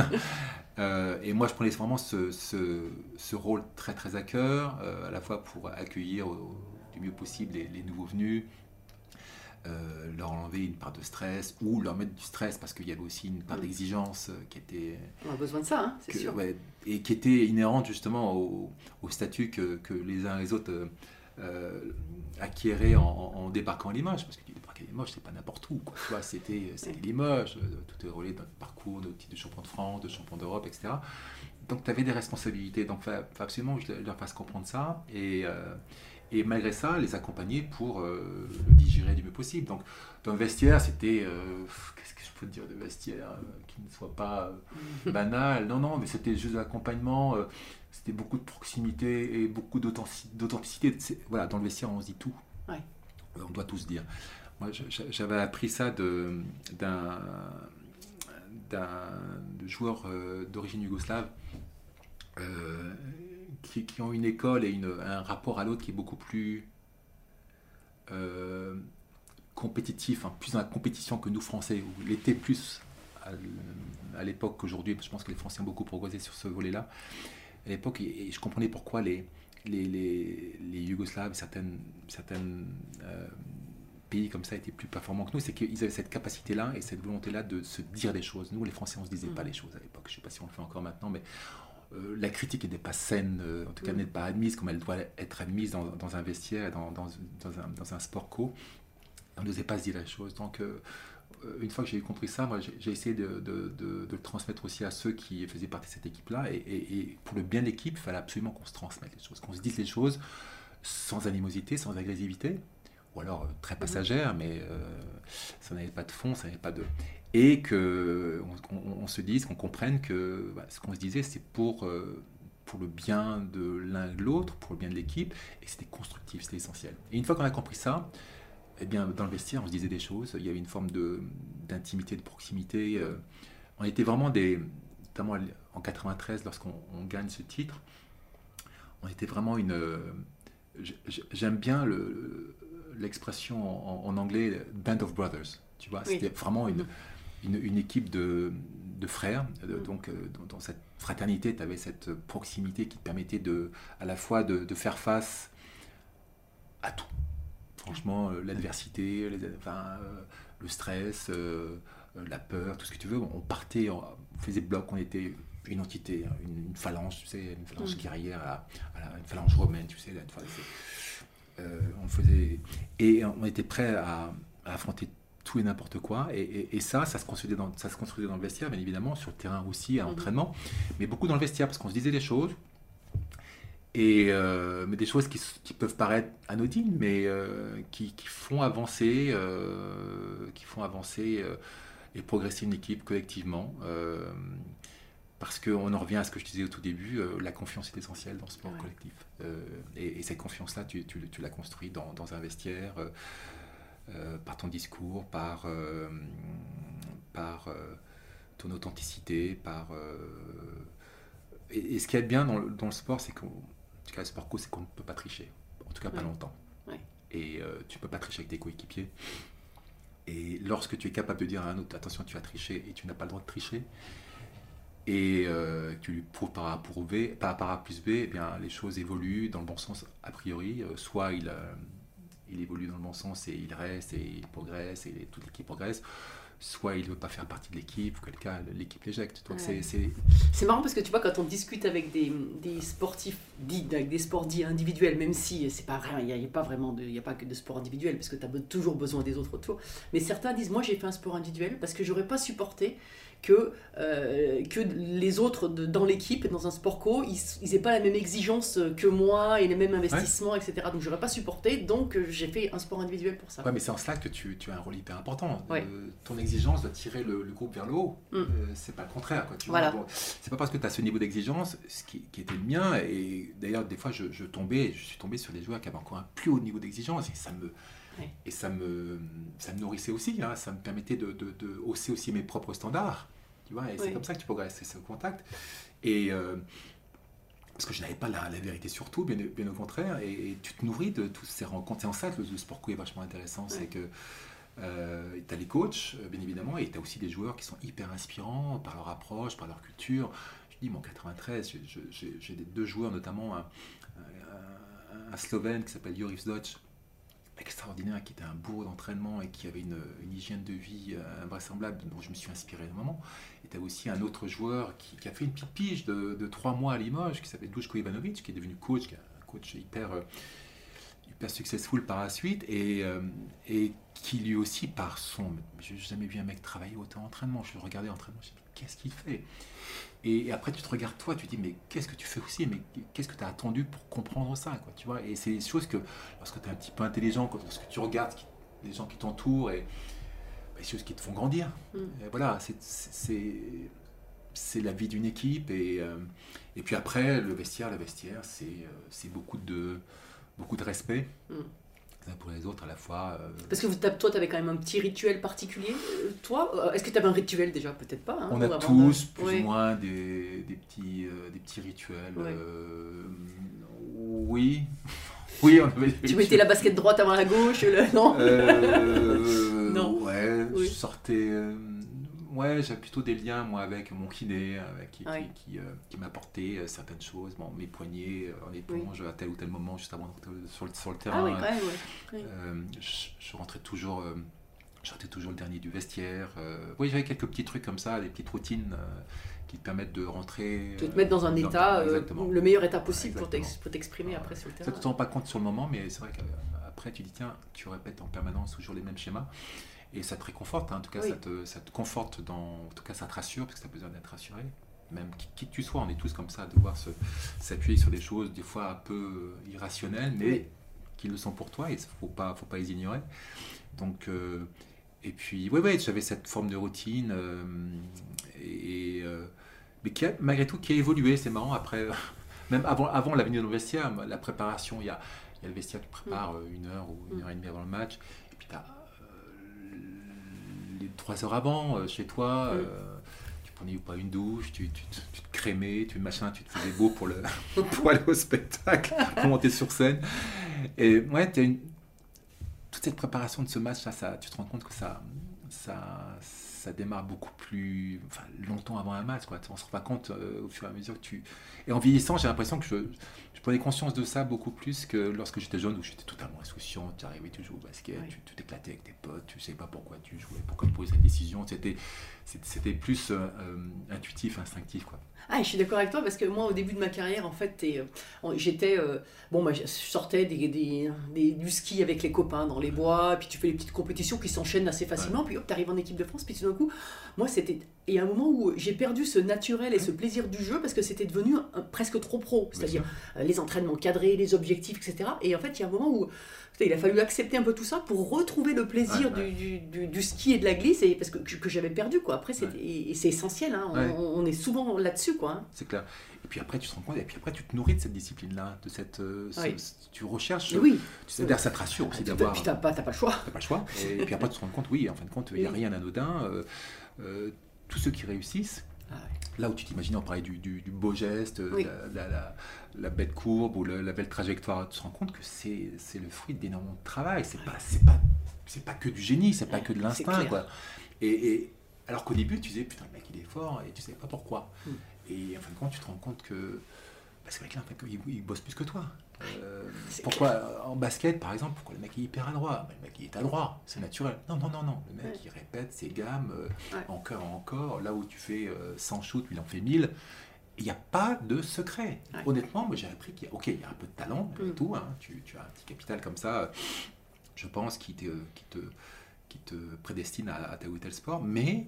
Euh, et moi, je prenais vraiment ce, ce- ce rôle très très à cœur, euh, à la fois pour accueillir au- du mieux possible les, les nouveaux venus, euh, leur enlever une part de stress ou leur mettre du stress parce qu'il y avait aussi une part Mm. d'exigence qui était On a besoin de ça, hein, c'est sûr. ouais, et qui était inhérente justement au, au statut que, que les uns et les autres euh, en, débarquant à Limoges. Parce que débarquer à Limoges, c'est pas n'importe où. Quoi. C'était, c'était Limoges, euh, tout est relié dans notre parcours, notre titre de champion de France, de champion d'Europe, etc. Donc tu avais des responsabilités. Donc il faut absolument que je leur fasse comprendre ça. Et, euh, et malgré ça, les accompagner pour euh, le digérer du mieux possible. Donc dans le vestiaire, c'était. Qu'est-ce que je peux te dire de vestiaire qui ne soit pas banal. Non, non, mais c'était juste de l'accompagnement. Euh, c'était beaucoup de proximité et beaucoup d'authentic- d'authenticité. Voilà, dans le vestiaire, on se dit tout. Ouais. On doit tous dire. Moi, j'avais appris ça d'un joueur euh, d'origine yougoslave euh, qui, qui ont une école et une- un rapport à l'autre qui est beaucoup plus euh, compétitif, hein, plus dans la compétition que nous Français, où il était plus à l'époque qu'aujourd'hui, je pense que les Français ont beaucoup progressé sur ce volet-là. À l'époque, et, je comprenais pourquoi les, les, les, les Yougoslaves, certaines, certaines euh, pays comme ça étaient plus performants que nous, c'est qu'ils avaient cette capacité-là et cette volonté-là de se dire des choses. Nous, les Français, on ne se disait pas Mhm. les choses à l'époque. Je ne sais pas si on le fait encore maintenant, mais euh, la critique n'était pas saine, euh, en tout cas Mhm. n'est pas admise comme elle doit être admise dans, dans un vestiaire, dans, dans, dans un, dans un sport co. On n'osait pas se dire les choses. Donc, euh, une fois que j'ai compris ça, moi, j'ai essayé de, de- de- de le transmettre aussi à ceux qui faisaient partie de cette équipe-là. Et, et- et pour le bien de l'équipe, il fallait absolument qu'on se transmette les choses, qu'on se dise les choses sans animosité, sans agressivité, ou alors euh, très passagère, mais euh, ça n'avait pas de fond, ça n'avait pas de... Et que on, on- on se dise, qu'on comprenne que bah, ce qu'on se disait, c'est pour, euh, pour le bien de l'un et de l'autre, pour le bien de l'équipe, et c'était constructif, c'était essentiel. Et une fois qu'on a compris ça, eh bien, dans le vestiaire, on se disait des choses, il y avait une forme d'intimité, de proximité. euh, on était vraiment des, notamment en 93, lorsqu'on on gagne ce titre, on était vraiment une... euh, J'aime bien le- l'expression en, en anglais Band of Brothers. Tu vois, Oui. c'était vraiment une, une, une équipe de, de frères. de- Mhm. donc, euh, dans, dans cette fraternité, tu avais cette proximité qui te permettait de, à la fois de, de faire face à tout. Franchement, euh, l'adversité, enfin, euh, le stress, euh, la peur, tout ce que tu veux. On partait, on faisait bloc, on était une entité, hein, une, une phalange, tu sais, une phalange Mm. guerrière, à, à la- une phalange romaine, tu sais. là, phalange- euh, on faisait et on était prêt à, à affronter tout et n'importe quoi et, et- et ça ça se construisait dans ça se construisait dans le vestiaire bien évidemment sur le terrain aussi à Mhm. l'entraînement mais beaucoup dans le vestiaire parce qu'on se disait des choses et euh, mais des choses qui, peuvent paraître anodines mais euh, qui, qui font avancer euh, qui font avancer et progresser une équipe collectivement parce qu'on en revient à ce que je disais au tout début, la confiance est essentielle dans le sport Ouais. collectif. Et, et cette confiance-là, tu, tu, tu la construis dans, dans un vestiaire, par ton discours, par, par ton authenticité, par... et, et ce qui est bien dans le, dans le sport, c'est qu'en en tout cas, le sport co, c'est qu'on ne peut pas tricher. En tout cas, pas Ouais. longtemps. Ouais. Et euh, tu ne peux pas tricher avec tes coéquipiers. Et lorsque tu es capable de dire à un autre, attention, tu as triché et tu n'as pas le droit de tricher, et euh, tu lui prouves par A, pour B, par, par A plus B, eh bien, les choses évoluent dans le bon sens a priori. Euh, soit il, euh, il évolue dans le bon sens et il reste et il progresse et toute l'équipe progresse, soit il ne veut pas faire partie de l'équipe, ou quel cas l'équipe l'éjecte. Donc Ouais. c'est- c'est C'est marrant parce que tu vois, quand on discute avec des, des sportifs dits, avec des sports dits individuels, même si c'est pas vrai, il n'y a, y a pas vraiment de, il y a pas que de sport individuel parce que tu as toujours besoin des autres autour. Mais certains disent, moi j'ai fait un sport individuel parce que j'aurais pas supporté que, euh, que les autres de- dans l'équipe, dans un sport co, ils n'aient pas la même exigence que moi et les mêmes investissements, etc. Donc j'aurais pas supporté, donc j'ai fait un sport individuel pour ça. Ouais, mais c'est en cela que tu, tu as un rôle hyper important. Ouais. Euh, ton exigence doit tirer le, le groupe vers le haut. Mm. Euh, c'est pas le contraire. Quoi, tu Voilà. Bon, c'est pas parce que tu as ce niveau d'exigence, ce qui, qui était le mien, et d'ailleurs, des fois, je, je tombais, je suis tombé sur des joueurs qui avaient encore un plus haut niveau d'exigence, et ça me. Ouais. Et ça me, ça me nourrissait aussi, hein, ça me permettait de, de, de hausser aussi mes propres standards. Tu vois, et c'est comme ça que tu progresses, c'est au contact. Et euh, parce que je n'avais pas la, la vérité sur tout, bien, bien au contraire, et, et tu te nourris de toutes ces rencontres. C'est en ça que le, le sport co est vachement intéressant, c'est que euh, tu as les coachs, euh, bien évidemment, et tu as aussi des joueurs qui sont hyper inspirants par leur approche, par leur culture. Je dis, mon 93, je- je- j'ai j'ai des deux joueurs, notamment un, un- un Slovène qui s'appelle Joris Dodge, extraordinaire, qui était un bourreau d'entraînement et qui avait une, hygiène de vie euh, invraisemblable, dont je me suis inspiré énormément. Et tu as aussi un autre joueur qui, a fait une petite pige de, trois mois à Limoges, qui s'appelle Duško Ivanovic, qui est devenu coach, un coach hyper, euh, hyper successful par la suite, et, euh, et qui lui aussi, par son... J'ai jamais vu un mec travailler autant en entraînement. Je le regardais en entraînement, je me dis, mais qu'est-ce qu'il fait? Et, et après, tu te regardes toi, tu te dis, mais qu'est-ce que tu fais aussi? Mais qu'est-ce que tu as attendu pour comprendre ça quoi, tu vois? Et c'est des choses que, lorsque tu es un petit peu intelligent, lorsque tu regardes les gens qui t'entourent, et bah, des choses qui te font grandir. Mm. Et voilà, c'est- la vie d'une équipe. Et, euh, et puis après, le vestiaire, le vestiaire, c'est euh, c'est beaucoup de, beaucoup de respect. Mm. Pour les autres à la fois. euh, Parce que vous- toi, tu avais quand même un petit rituel particulier. euh, Toi, euh, est-ce que tu avais un rituel déjà? Peut-être pas. hein, On a tous plus ou moins des, des petits, des petits rituels. Ouais. oui. Oui, on avait des Tu mettais la basket droite avant la gauche, le... non? Non. Ouais, Oui. je sortais. Ouais, j'avais plutôt des liens, moi, avec mon kiné, avec, qui, Ouais. qui, euh, qui m'apportait euh, certaines choses. Bon, mes poignets euh, en éponge à tel ou tel moment, juste avant sur le, sur le terrain. Ah oui, quand même, ouais. Oui. Euh, je, je rentrais toujours. je sortais toujours le dernier du vestiaire. oui, j'avais quelques petits trucs comme ça, des petites routines qui te permettent de rentrer. Tu te mettre dans un dans- état, le meilleur état possible pour t'exprimer après sur le Ça, terrain. tu t'en rends pas compte sur le moment, mais c'est vrai qu'après, tu dis, tiens, tu répètes en permanence toujours les mêmes schémas. Et ça te réconforte, hein. en tout cas, Oui. ça, te, ça te conforte, dans, en tout cas, ça te rassure, parce que tu as besoin d'être rassuré. Même qui, qui que tu sois, on est tous comme ça, de devoir s'appuyer sur des choses, des fois un peu euh, irrationnelles, mais Oui. qui le sont pour toi, et il ne faut pas, faut pas les ignorer. Donc, euh, et puis, oui, oui, j'avais cette forme de routine, euh, et, euh, mais qui a, malgré tout, qui a évolué, c'est marrant, après, même avant, avant la venue dans le vestiaire, la préparation, il y a, y a le vestiaire qui prépare euh, une heure ou une heure et demie avant le match, et puis tu as trois heures avant, euh, chez toi, Mm. euh, tu prenais ou pas une douche, tu, tu, te- tu te crémais, tu machin, tu te faisais beau pour, le, pour aller au spectacle, pour monter sur scène. Et ouais, as une, toute cette préparation de ce match, ça, tu te rends compte que ça, ça, ça démarre beaucoup plus enfin, longtemps avant un match. Quoi. On se rend pas compte euh, au fur et à mesure que tu. Et en vieillissant, j'ai l'impression que je, je prenais conscience de ça beaucoup plus que lorsque j'étais jeune, où j'étais totalement insouciant. Tu arrivais, tu jouais au basket, tu tu t'éclatais avec tes potes, tu sais pas pourquoi tu jouais, pourquoi tu posais cette décision. C'était, plus euh, euh, intuitif, instinctif. Quoi. Ah, je suis d'accord avec toi parce que moi, au début de ma carrière, en fait, euh, j'étais. euh, bon, moi, je sortais des, des- des- du ski avec les copains dans les bois, puis tu fais les petites compétitions qui s'enchaînent assez facilement, puis hop, t'arrives en équipe de France, puis tout d'un coup, moi, c'était. Il y a un moment où j'ai perdu ce naturel et ce plaisir du jeu parce que c'était devenu un- presque trop pro, c'est-à-dire les entraînements cadrés, les objectifs, etc. Et en fait, il y a un moment où il a fallu accepter un peu tout ça pour retrouver le plaisir Ouais, ouais. Du, du- du- du ski et de la glisse, et, parce que, que, j'avais perdu, quoi. Après, Ouais. c'est essentiel, hein, on, est souvent là-dessus, quoi. hein. C'est clair. Et puis après, tu te rends compte, et puis après, tu te nourris de cette discipline-là, de cette. euh, ce- tu recherches. Oui, Tu sais, ça te rassure aussi Puis d'avoir. t'as pas, pas le choix. T'as pas le choix. Et, puis après, tu te rends compte, oui, en fin de compte, il n'y a Oui. rien d'anodin. Euh, euh, tous ceux qui réussissent, Ah ouais. là où tu t'imagines, on parlait du, du- du beau geste, Oui. la, la- la- la belle courbe ou le- la belle trajectoire, tu te rends compte que c'est c'est le fruit d'énormément de travail. C'est pas, c'est pas, c'est pas que du génie, c'est pas que de C'est l'instinct. Et, et alors qu'au début, tu disais, putain, le mec, il est fort, et tu savais pas pourquoi. Mm. Et en fin de compte, tu te rends compte que bah, ce mec-là, en fait, il, il bosse plus que toi. Euh, pourquoi euh, en basket, par exemple, pourquoi le mec est hyper adroit? Le mec, il est adroit, c'est naturel. Non, non, non, non. Le mec, Ouais. il répète ses gammes euh, Ouais. encore et encore. Là où tu fais euh, 100 shoots, il en fait 1000. Il n'y a pas de secret. Ouais. Honnêtement, moi, j'ai appris qu'il y a, ok, il y a un peu de talent Mm. tout. hein. tu, tu as un petit capital comme ça, je pense, qui te, qui te, qui te prédestine à, à tel ou tel sport. Mais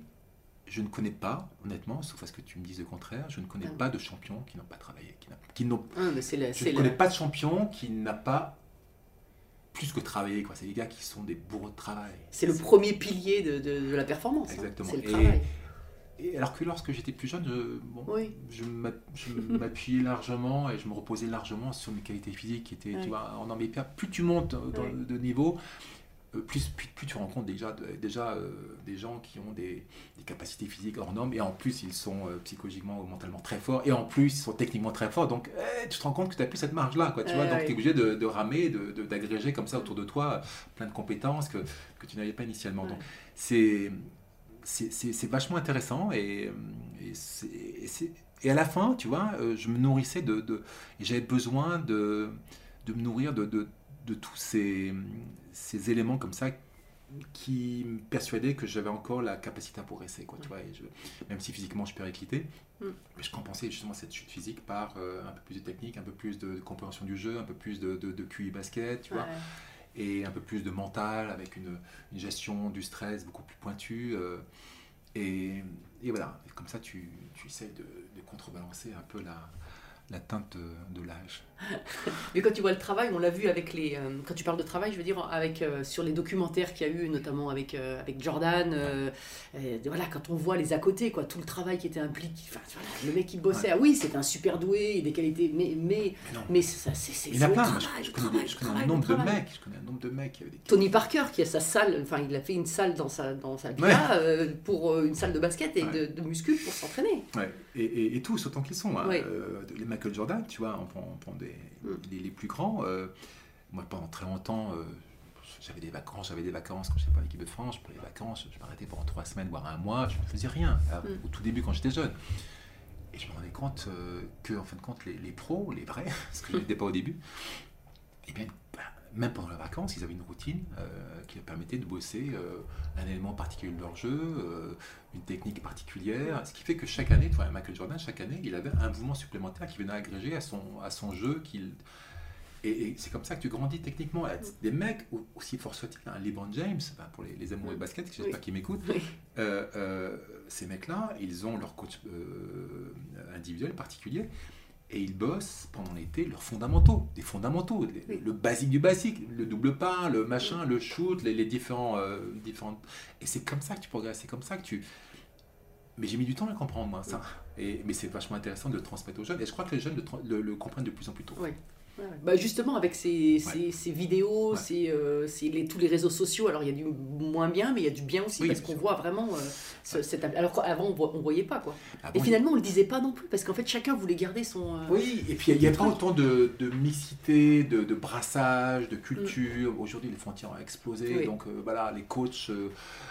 je ne connais pas, honnêtement, sauf à ce que tu me dises le contraire, je ne connais Ah. pas de champions qui n'ont pas travaillé, qui, n'ont Ah, mais c'est la- je ne connais la- pas de champion qui n'a pas plus que travaillé. Quoi. C'est des gars qui sont des bourreaux de travail. c'est le premier pilier de, de- de la performance. hein. Exactement. C'est le Et- travail. Et alors que lorsque j'étais plus jeune, je, bon, Oui. je m'a- je m'appuyais largement et je me reposais largement sur mes qualités physiques qui étaient, tu vois, en ambipère. Plus tu montes dans le- de niveau, euh, plus, plus, plus tu rencontres déjà, déjà euh, des gens qui ont des, des capacités physiques hors normes et en plus ils sont euh, psychologiquement ou mentalement très forts et en plus ils sont techniquement très forts. Donc eh, tu te rends compte que tu n'as plus cette marge-là. Quoi, tu vois, donc tu es obligé de, de ramer, de- de- d'agréger comme ça autour de toi plein de compétences que, que tu n'avais pas initialement. Ouais. Donc c'est c'est- vachement intéressant et, et, c'est- et et à la fin, tu vois, euh, je me nourrissais de... de j'avais besoin de, de me nourrir de, de, de tous ces, ces éléments comme ça qui me persuadaient que j'avais encore la capacité à progresser, quoi, tu vois, et je- même si physiquement je suis périclité, Mm. mais je compensais justement cette chute physique par euh, un peu plus de technique, un peu plus de, de compréhension du jeu, un peu plus de, de, de QI basket, tu vois, et un peu plus de mental avec une, une gestion du stress beaucoup plus pointue. euh, et, et voilà, Et comme ça tu, tu essayes de, de contrebalancer un peu la, la teinte de, l'âge. Mais quand tu vois le travail, on l'a vu avec les. euh, quand tu parles de travail, je veux dire, avec, euh, sur les documentaires qu'il y a eu, notamment avec, euh, avec Jordan, euh, voilà, quand on voit les à côté, quoi, tout le travail qui était impliqué. Enfin, voilà, le mec qui bossait, ah oui, c'est un super doué, il a des qualités, mais, mais, Mais mais ça, c'est il y en a plein. travail, je connais, travail, je un nombre de mecs. Je connais un nombre de mecs qui avaient des Tony Parker qui a sa salle, enfin il a fait une salle dans sa, dans sa villa euh, pour euh, une salle de basket et de, de muscu pour s'entraîner. Ouais, et, et- et tous, autant qu'ils sont. hein. Euh, les Michael Jordan, tu vois, on prend, on prend des, Mm. les, les plus grands. euh, moi, pendant très longtemps, euh, j'avais des vacances, j'avais des vacances quand j'étais pas en équipe de France. Pour les vacances, je m'arrêtais pendant trois semaines, voire un mois, je ne faisais rien. à- Mm. Au tout début, quand j'étais jeune. Et je me rendais compte que, en fin de compte, les, les pros, les vrais, parce que je n'étais pas au début, eh bien, bah, même pendant les vacances, ils avaient une routine euh, qui leur permettait de bosser euh, un élément particulier de leur jeu, euh, une technique particulière, ce qui fait que chaque année, tu vois, Michael Jordan, chaque année, il avait un mouvement supplémentaire qui venait agréger à son, à son jeu. qu'il Et, et c'est comme ça que tu grandis techniquement. Des mecs, au- aussi forts soient-ils, un LeBron James, pour les, les amoureux de basket, j'espère Oui. qu'ils m'écoutent, Oui. ces mecs-là, ils ont leur coach individuel particulier et ils bossent pendant l'été leurs fondamentaux, des fondamentaux, les- Oui. le basique du basique, le double pas, le machin, le shoot, les, les différents, euh, différentes. Et c'est comme ça que tu progresses, c'est comme ça que tu. Mais j'ai mis du temps à le comprendre, moi, ça. Et, mais c'est vachement intéressant de le transmettre aux jeunes. Et je crois que les jeunes le, le- le comprennent de plus en plus tôt. Ouais. Ouais, ouais. Bah justement, avec ces, ces, ces vidéos, Ouais. ces, euh, ces- les, tous les réseaux sociaux, alors il y a du moins bien, mais il y a du bien aussi, Oui, parce qu'on voit vraiment euh, ce- cet... Alors qu'avant, on ne voyait pas, quoi. Ah Et bon, finalement, on le disait pas non plus, parce qu'en fait, chacun voulait garder son... euh, Oui, et puis il n'y a, pas autant de, de mixité, de, de brassage, de culture. Aujourd'hui, les frontières ont explosé. Oui. Donc euh, voilà, les coachs euh,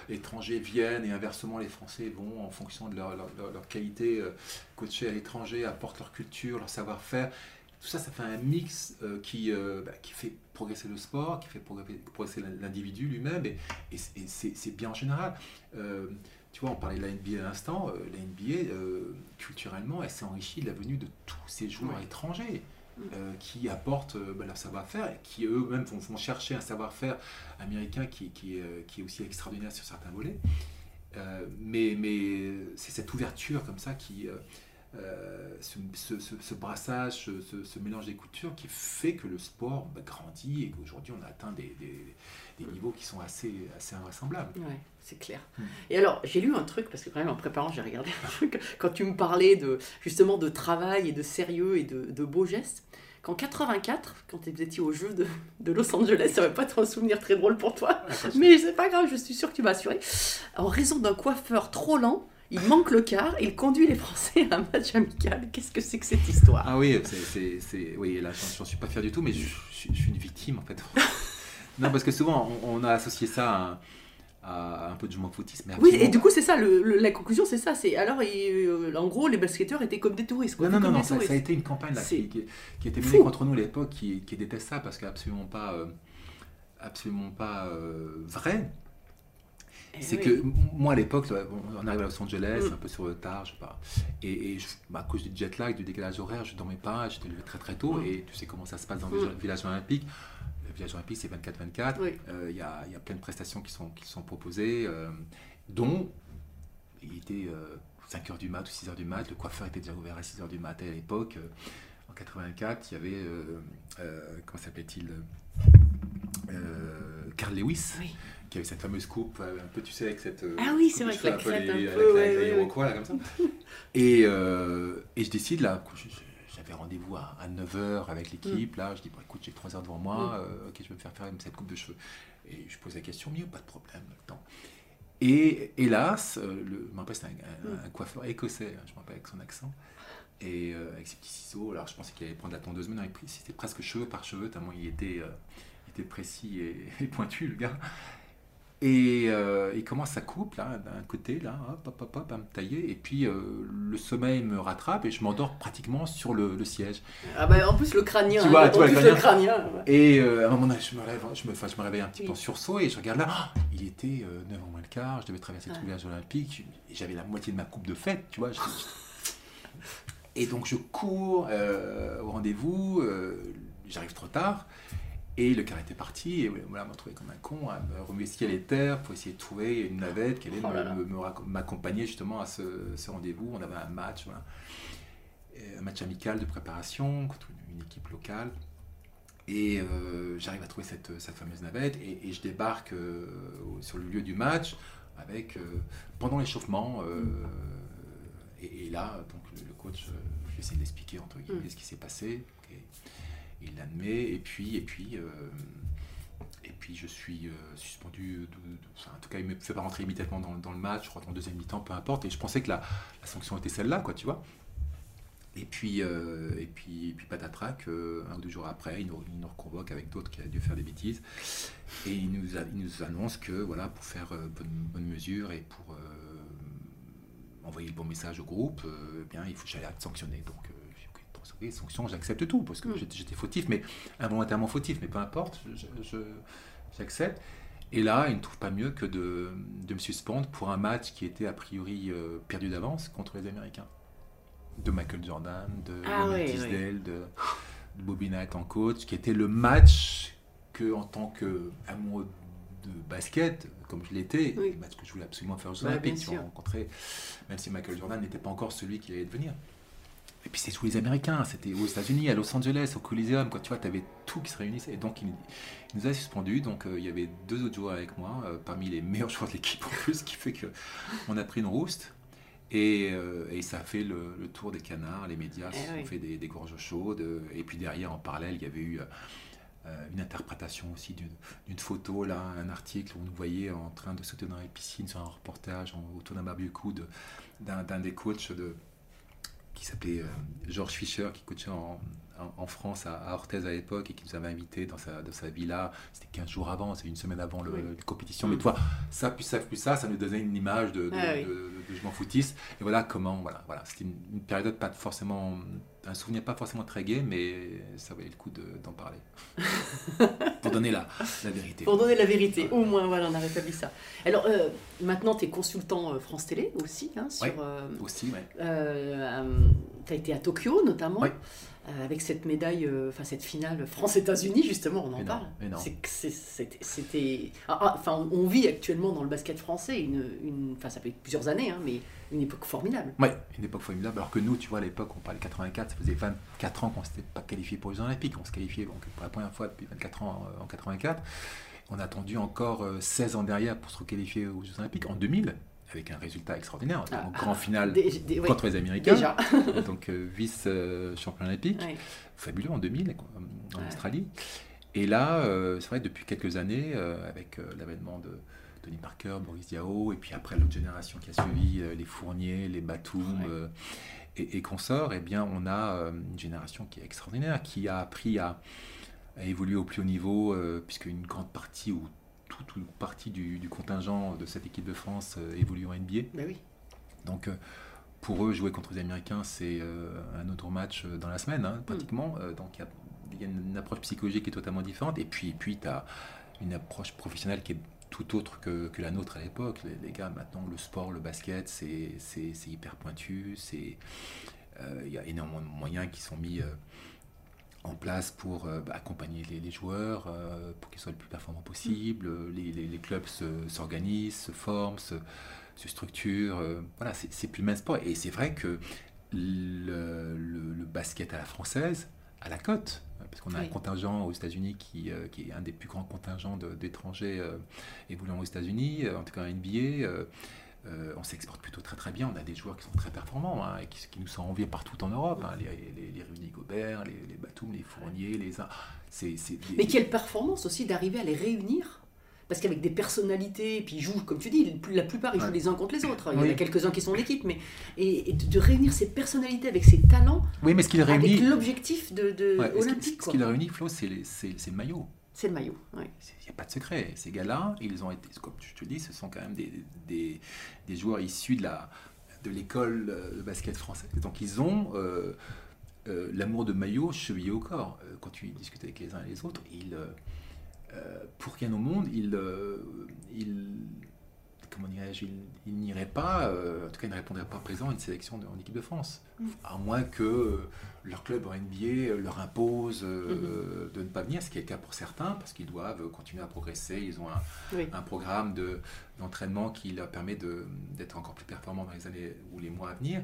étrangers viennent et inversement, les Français vont en fonction de leur, leur- leur- leur qualité euh, coacher à l'étranger, apportent leur culture, leur savoir-faire. Tout ça, ça fait un mix euh, qui, euh, bah, qui fait progresser le sport, qui fait progresser l'individu lui-même, et, et c'est- et c'est c'est bien en général. Euh, tu vois, on parlait de la NBA à l'instant, la NBA, culturellement, elle s'est enrichie de la venue de tous ces joueurs étrangers Mm. euh, qui apportent euh, bah, leur savoir-faire et qui eux-mêmes vont, vont chercher un savoir-faire américain qui, qui, est, euh, qui est aussi extraordinaire sur certains volets. Mais mais c'est cette ouverture comme ça qui... euh, ce, ce- ce- ce brassage, ce, mélange des coutures qui fait que le sport bah, grandit et qu'aujourd'hui on a atteint des, des- des niveaux qui sont assez, assez invraisemblables. Ouais, c'est clair. Mm. Et alors, j'ai lu un truc, parce que quand même en préparant, j'ai regardé un truc, quand tu me parlais de, justement de travail et de sérieux et de, de beaux gestes, qu'en 84, quand vous étiez au jeu de, de Los Angeles, ça va pas être un souvenir très drôle pour toi, mais c'est pas grave, je suis sûre que tu vas assurer. En raison d'un coiffeur trop lent, il manque le quart il conduit les Français à un match amical. Qu'est-ce que c'est que cette histoire? Ah oui, c'est, oui là, j'en, suis pas fier du tout, mais je, je- je suis une victime en fait. non, parce que souvent on, on a associé ça à, à un peu de jouement footisme. mais Oui, et du coup, c'est ça, le- le- la conclusion, c'est ça. C'est alors, il- euh, en gros, les basketteurs étaient comme des touristes. Quoi, Non, non, non, ça, ça a été une campagne là, qui, qui, qui était fou. menée contre nous à l'époque, qui, qui est détestable parce qu'absolument pas, euh, absolument pas euh, vrai. Eh C'est oui. que moi à l'époque, on arrive à Los Angeles, Mm. un peu sur le tard, je sais pas. Et, et je- bah, à cause du jet lag, du décalage horaire, je dormais pas, j'étais levé très très tôt. Mm. Et tu sais comment ça se passe dans le Mm. village- village olympique. Le village olympique, c'est 24-24. Oui. Euh, Il y, a, il y a plein de prestations qui sont, qui sont proposées, euh, dont il était 5h du mat ou 6h du mat. Le coiffeur était déjà ouvert à 6h du matin à l'époque. Euh, en 84, il y avait, euh, euh, comment s'appelait-il euh, Carl Lewis, Oui. qui avait cette fameuse coupe, euh, un peu, tu sais, avec cette. euh, Ah oui, c'est vrai, cheveux avec la crête un peu, la- ouais, avec la ouais, ouais. Iroquois, là, comme ça. Et, euh, et je décide, là, j'avais rendez-vous à, 9h avec l'équipe, Mm. là, je dis, bon, écoute, j'ai 3 heures devant moi, euh, ok, je vais me faire faire cette coupe de cheveux. Et je pose la question, mieux, pas de problème, le temps. Et hélas, le, je me rappelle, c'était un, un- Mm. un coiffeur écossais, hein, je me rappelle avec son accent, et euh, avec ses petits ciseaux. Alors je pensais qu'il allait prendre la tondeuse, mais non, c'était presque cheveux par cheveux, tellement il était, était précis et, et pointu, le gars. Et euh, il commence sa coupe, là, d'un côté, là, hop, hop, hop, hop, à me tailler, et puis euh, le sommeil me rattrape et je m'endors pratiquement sur le, le siège. Ah bah, en plus, le crânien. Tu hein, vois, tu vois, en le plus, le crânien. ouais. Et euh, à un moment donné, je me, relève, je me, je me réveille un petit peu en sursaut et je regarde là, il était 9h moins le quart, je devais traverser tout Ah. le village olympique, et j'avais la moitié de ma coupe de fête, tu vois. Et donc je cours euh, au rendez-vous, euh, j'arrive trop tard, et le car était parti, et voilà, m'a trouvé comme un con, à me remuer ciel et terre pour essayer de trouver une navette qui allait Oh m'accompagner justement à ce, ce rendez-vous. On avait un match, voilà. Et un match amical de préparation contre une, une équipe locale. Et euh, j'arrive à trouver cette, cette fameuse navette et, et je débarque euh, sur le lieu du match avec euh, pendant l'échauffement. euh, et, et là, donc le, le coach, euh, je vais essayer de l'expliquer entre guillemets Mm. ce qui s'est passé. Il l'admet et puis et puis euh, et puis je suis euh, suspendu. En tout cas, il me fait pas rentrer immédiatement dans, dans le match. Je crois qu'en deuxième mi-temps, peu importe. Et je pensais que la, sanction était celle-là, quoi, tu vois. Et puis, euh, et puis, et puis patatrac, un ou deux jours après, il nous, nous reconvoque avec d'autres qui a dû faire des bêtises. Et il nous, a- nous annonce que voilà, pour faire bonne, bonne mesure et pour envoyer le bon message au groupe, eh bien, il faut que j'aille être sanctionné. Donc, euh, j'ai dit, ok, oui, sanction, j'accepte tout, parce que Mm. j'étais, fautif, mais involontairement fautif, mais peu importe, j'accepte. Et là, il ne trouve pas mieux que de, de me suspendre pour un match qui était a priori euh, perdu d'avance contre les Américains. De Michael Jordan, de Ah Tisdale, de, de Bobby Knight en coach, qui était le match que, en tant qu'amoureux de basket, comme je l'étais, Oui. le match que je voulais absolument faire aux Bah, Olympiques, vois, sûr. rencontrer, même si Michael Jordan n'était pas encore celui qu'il allait devenir. Et puis c'est tous les Américains, c'était aux États-Unis, à Los Angeles, au Coliseum, quoi, tu vois, tu avais tout qui se réunissait. Et donc il, il nous a suspendus, donc euh, il y avait deux autres joueurs avec moi, euh, parmi les meilleurs joueurs de l'équipe en plus, ce qui fait que on a pris une rouste. Et, euh, et ça a fait le, le tour des canards, les médias Eh se sont oui. fait des, des gorges chaudes. Et puis derrière, en parallèle, il y avait eu une interprétation aussi d'une photo, là, un article où on nous voyait en train de sauter dans les piscines sur un reportage autour d'un barbecue d'un des coachs de, qui s'appelait euh, Georges Fischer, qui coachait en, France à, Orthez à l'époque et qui nous avait invités dans sa, dans sa villa. C'était 15 jours avant, c'est une semaine avant le, Oui. la compétition. Mais toi, ça, plus ça, plus ça, ça nous donnait une image de, de, Ah oui. de je m'en foutisse. Et voilà comment, voilà, voilà. C'était une, une période pas forcément, un souvenir pas forcément très gai, mais ça valait le coup de- d'en parler. Pour donner la, la vérité. Pour donner la vérité, au moins, voilà, on a rétabli ça. Alors, euh, maintenant, tu es consultant euh, France Télé aussi, hein, sur... Ouais. euh, Aussi, ouais. tu as été à Tokyo, notamment, Ouais. avec cette médaille, enfin, cette finale France-États-unis, justement, on en Énorme, parle. C'était... ah, ah, Enfin, on, on vit actuellement dans le basket français, une, une, enfin, ça fait plusieurs années, hein, mais une époque formidable. Ouais, une époque formidable. Alors que nous, tu vois, à l'époque, on parlait 84, ça faisait 24 ans qu'on ne s'était pas qualifié pour les Jeux Olympiques. On se qualifiait donc, pour la première fois depuis 24 ans euh, en 84. On a attendu encore euh, 16 ans derrière pour se requalifier aux Jeux Olympiques en 2000, avec un résultat extraordinaire, Ah, en grand final contre les Américains, Déjà. donc euh, vice-champion olympique. Ouais. Fabuleux en 2000 quoi, en Ouais. Australie. Et là, euh, c'est vrai, depuis quelques années, euh, avec euh, l'avènement de Tony Parker, Boris Diaw, et puis après l'autre génération qui a suivi, euh, les Fournier, les Batum Ouais. euh, et, et consorts, eh bien, on a euh, une génération qui est extraordinaire, qui a appris à, à évoluer au plus haut niveau, puisque une grande partie ou toute partie du, du contingent de cette équipe de France évolue en NBA. Bah oui. Donc, pour eux, jouer contre les Américains, c'est un autre match dans la semaine, hein, pratiquement. Euh, donc, il y a- y, une approche psychologique qui est totalement différente. Et puis, puis tu as une approche professionnelle qui est tout autre que, que la nôtre à l'époque. Les, les gars, maintenant, le sport, le basket, c'est c'est- c'est hyper pointu. euh, Il y a énormément de moyens qui sont mis. euh, en place pour euh, bah, accompagner les, les joueurs, pour qu'ils soient le plus performants possible. Euh, Les, les- clubs se- s'organisent, se, forment, se, se structurent. voilà, c'est c'est plus le même sport. Et c'est vrai que le, le- le basket à la française, à la cote, parce qu'on a Oui. un contingent aux États-Unis qui, euh, qui est un des plus grands contingents d'étrangers euh, évoluant aux États-Unis, euh, en tout cas en NBA. euh, euh, on s'exporte plutôt très très bien. On a des joueurs qui sont très performants hein, et qui, qui nous sont enviés partout en Europe. hein. les, les, les Rudy Gobert, les, les Batum, les Fournier, les. Des- Mais quelle performance aussi d'arriver à les réunir parce qu'avec des personnalités, puis ils jouent, comme tu dis, la plupart ils jouent Ouais. les uns contre les autres. Il y en a quelques-uns qui sont en équipe, mais et, et de, réunir ces personnalités avec ces talents, Oui, mais ce qui les avec réunit. l'objectif de, de ouais, olympique. ce quoi. qui les réunit, Flo, c'est, le maillot. C'est le maillot. ouais. Il n'y a pas de secret. Ces gars-là, ils ont été, comme tu te dis, ce sont quand même des, des, des joueurs issus de, la, de l'école de basket française. Donc ils ont euh, euh, l'amour de maillot chevillé au corps. Euh, Quand tu discutes avec les uns et les autres, ils, pour rien au monde, ils, euh, ils, comment dirais-je, ils n'iraient pas, euh, en tout cas ils ne répondraient pas présent à une sélection de- en équipe de France. À moins que euh, leur club en NBA leur impose euh, de ne pas venir, ce qui est le cas pour certains, parce qu'ils doivent continuer à progresser. Ils ont un, Oui. un programme de- d'entraînement qui leur permet de- d'être encore plus performants dans les années ou les mois à venir.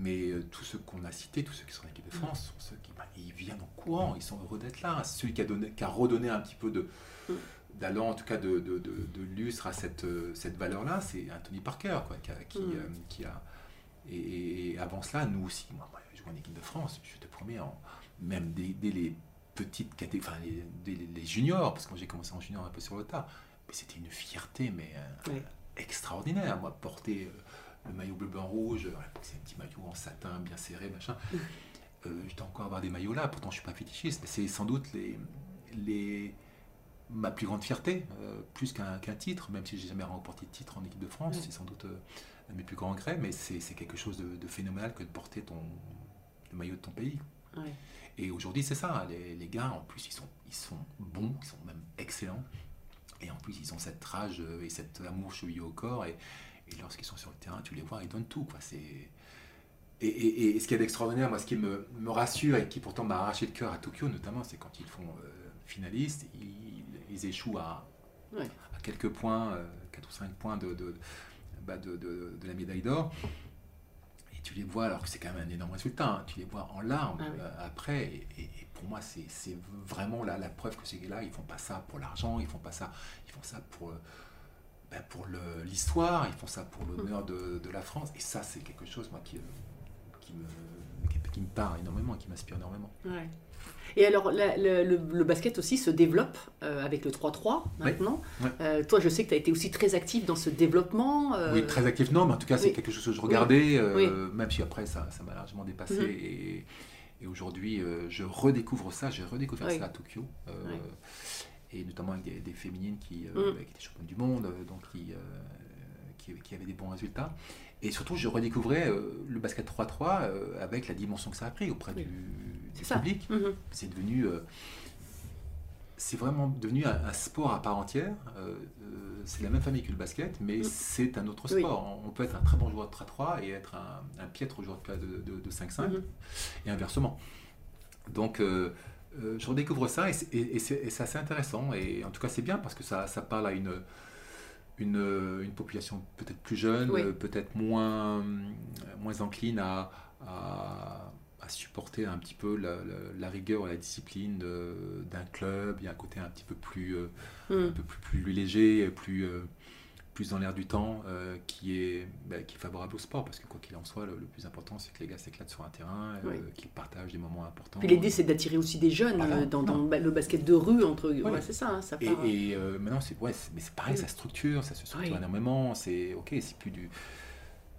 Mais euh, tous ceux qu'on a cités, tous ceux qui sont en équipe de France, sont ceux qui bah, ils viennent en courant, ils sont heureux d'être là. Celui qui a, donné, qui a redonné un petit peu de d'allant, en tout cas de, de, de, de lustre à cette, euh, cette valeur-là, c'est Anthony Parker, quoi, qui, a, qui, Mm. euh, qui a... Et, et avant cela, nous aussi, moi, moi, je joue en équipe de France, je te promets, en- même dès, dès les petites catégories, enfin les, dès les, juniors, parce que j'ai commencé en junior un peu sur le tas, mais c'était une fierté, mais euh, Oui. extraordinaire, moi, porter euh, le maillot bleu, blanc, rouge, à l'époque, c'est un petit maillot en satin, bien serré, machin. Euh, je dois encore avoir des maillots là, pourtant je suis pas fétichiste, mais c'est sans doute les, les, ma plus grande fierté, euh, plus qu'un titre, même si j'ai jamais remporté de titre en équipe de France, c'est sans doute euh, un de mes plus grands regrets, mais c'est quelque chose de, de phénoménal que de porter ton, le maillot de ton pays. Ouais. Et aujourd'hui, c'est ça, les, les gars, en plus, ils sont, ils sont bons, ils sont même excellents, et en plus, ils ont cette rage euh, et cet amour chevillé au corps, et, et lorsqu'ils sont sur le terrain, tu les vois, ils donnent tout, quoi, c'est... Et, et- et ce qui est d'extraordinaire, moi, ce qui me, me rassure et qui pourtant m'a arraché le cœur à Tokyo, notamment, c'est quand ils font euh, finalistes, ils, ils échouent à, Ouais. à quelques points, euh, 4 ou 5 points de, de, bah, de, de- de la médaille d'or. Et tu les vois, alors que c'est quand même un énorme résultat, hein, tu les vois en larmes Ah oui. euh, après. Et, pour moi, c'est c'est vraiment la, la preuve que ces gars-là, ils font pas ça pour l'argent, ils font pas ça, ils font ça pour, euh, ben, pour l'histoire, ils font ça pour l'honneur de, de la France. Et ça, c'est quelque chose, moi, qui, euh, qui, me, qui, qui me parle énormément, qui m'inspire énormément. Ouais. Et alors, la- le, le- le basket aussi se développe euh, avec le 3-3 maintenant. Euh, toi, je sais que tu as été aussi très actif dans ce développement. euh, Oui, très actif, non, mais en tout cas, c'est oui. quelque chose que je regardais, même si après, ça m'a largement dépassé. Mhm. Et, et aujourd'hui, je redécouvre ça, j'ai redécouvert ça à Tokyo. Et notamment avec des, des féminines qui, euh, bah, qui étaient championnes du monde, euh, donc qui, euh, qui, qui avaient des bons résultats. Et surtout, je redécouvrais euh, le basket 3-3 euh, avec la dimension que ça a pris auprès Oui. du, public Mhm. c'est devenu c'est vraiment devenu un, un sport à part entière c'est la même famille que le basket mais Mm. c'est un autre Oui. sport on peut être un très bon joueur de 3-3 et être un, un piètre joueur de, de, de 5-5 Mhm. et inversement donc euh, je redécouvre ça et c'est et- et c'est- assez intéressant et en tout cas c'est bien parce que ça, ça parle à une une, une population peut-être plus jeune, Oui. euh, peut-être moins, moins encline à, à, à supporter un petit peu la, la- la rigueur et la discipline d'un club. Il y a un côté un petit peu plus, euh, un Mhm. peu plus, plus léger, plus, plus dans l'air du temps, euh, qui, est, bah, qui est favorable au sport. Parce que quoi qu'il en soit, le, le plus important, c'est que les gars s'éclatent sur un terrain, euh, Oui. qu'ils partagent des moments importants. Puis l'idée, c'est d'attirer aussi des jeunes Voilà. euh, dans, dans le basket de rue, entre ouais, c'est ça, hein, ça Et, part. et, maintenant, c'est ouais, mais c'est pareil, ça structure, ça se structure Oui. énormément. C'est ok, c'est plus du.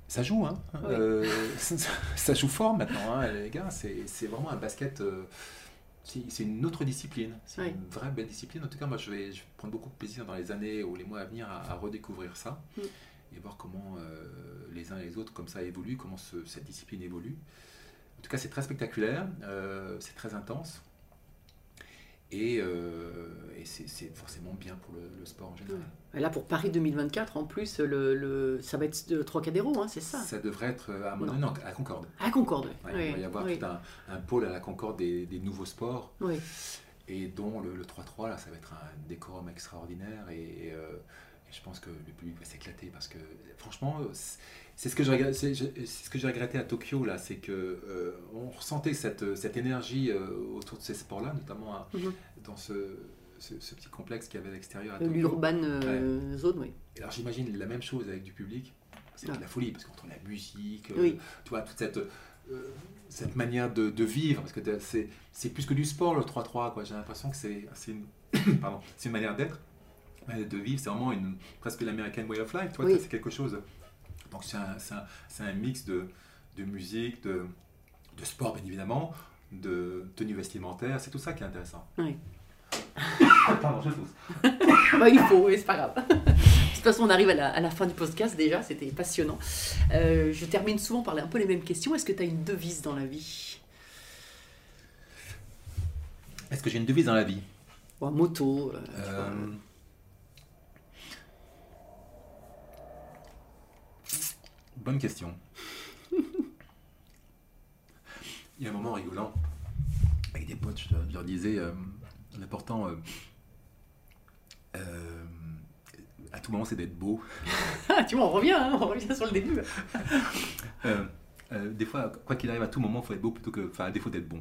Ça joue, hein. Ça, joue fort maintenant, hein, les gars. C'est c'est vraiment un basket c'est une autre discipline, c'est Oui. une vraie belle discipline. En tout cas, moi, je vais, je vais prendre beaucoup de plaisir dans les années ou les mois à venir à, à redécouvrir ça Mm. et voir comment euh, les uns et les autres, comme ça, évoluent, comment ce- cette discipline évolue. En tout cas, c'est très spectaculaire, euh, c'est très intense et, euh, et c'est forcément bien pour le, le sport en général. Là, pour Paris 2024, en plus, le, le- ça va être de Trocadéro, hein, c'est ça? Ça devrait être euh, à, Non. non, à Concorde. À Concorde. Ouais, oui. il va y avoir oui. tout un, un pôle à la Concorde des, des nouveaux sports. Oui. et dont le, le 3-3, là, ça va être un décorum extraordinaire. Et, et, euh, et je pense que le public va s'éclater parce que, franchement, c'est- ce que j'ai ce regretté à Tokyo, là, c'est que euh, on ressentait cette, cette énergie euh, autour de ces sports-là, notamment à- Mhm. dans ce, ce, ce petit complexe qu'il y avait à l'extérieur à Tokyo. L'urban euh, zone, oui. Et alors j'imagine la même chose avec du public. C'est de Ouais. la folie, parce qu'entre la musique, Oui. tu vois, toute cette, cette manière de, de vivre, parce que c'est plus que du sport le 3-3, quoi. J'ai l'impression que c'est une, pardon, c'est une manière d'être, de vivre, c'est vraiment une, presque l'American Way of Life, Oui. c'est quelque chose. Donc c'est un, c'est un- c'est un mix de, de musique, de, de sport bien évidemment, de tenue vestimentaire, c'est tout ça qui est intéressant. Oui. Pardon, je tousse. Bah, il faut, oui, c'est pas grave. De toute façon, on arrive à la, à la fin du podcast déjà, c'était passionnant. Euh, je termine souvent par un peu les mêmes questions. Est-ce que tu as une devise dans la vie? Est-ce que j'ai une devise dans la vie? Ou un motto euh, tu vois. Euh, Bonne question. Il y a un moment rigolant avec des potes, je leur, disais euh, l'important euh, euh, à tout moment c'est d'être beau. Ah, tu vois, on revient, hein, on revient sur le début. Euh, des fois, quoi qu'il arrive, à tout moment, il faut être beau plutôt que, enfin, à défaut d'être bon.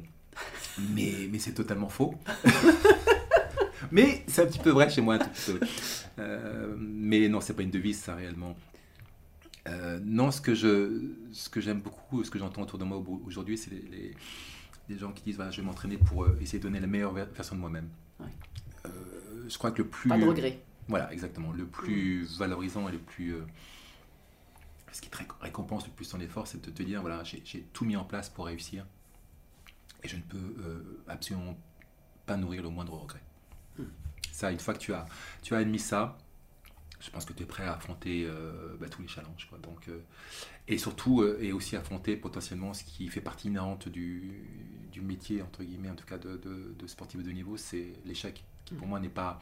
Mais, mais c'est totalement faux. mais c'est un petit peu vrai chez moi, un tout petit peu. Mais non, c'est pas une devise, ça réellement. Euh, non, ce que je, ce que j'aime beaucoup, ce que j'entends autour de moi au- aujourd'hui, c'est les, les- les gens qui disent, voilà, je vais m'entraîner pour euh, essayer de donner la meilleure ver- version de moi-même. Ouais. Euh, je crois que le plus Pas de regret. voilà, exactement. Le plus valorisant et le plus. euh, ce qui te réc- récompense le plus ton effort, c'est de te dire voilà, j'ai tout mis en place pour réussir et je ne peux absolument pas nourrir le moindre regret. Ça, une fois que tu as, tu as admis ça, je pense que tu es prêt à affronter euh, bah, tous les challenges. Quoi. Donc, euh, et surtout, euh, et aussi affronter potentiellement ce qui fait partie inhérente du, du métier, entre guillemets, en tout cas de, de, de sportif de niveau, c'est l'échec, qui pour moi n'est pas,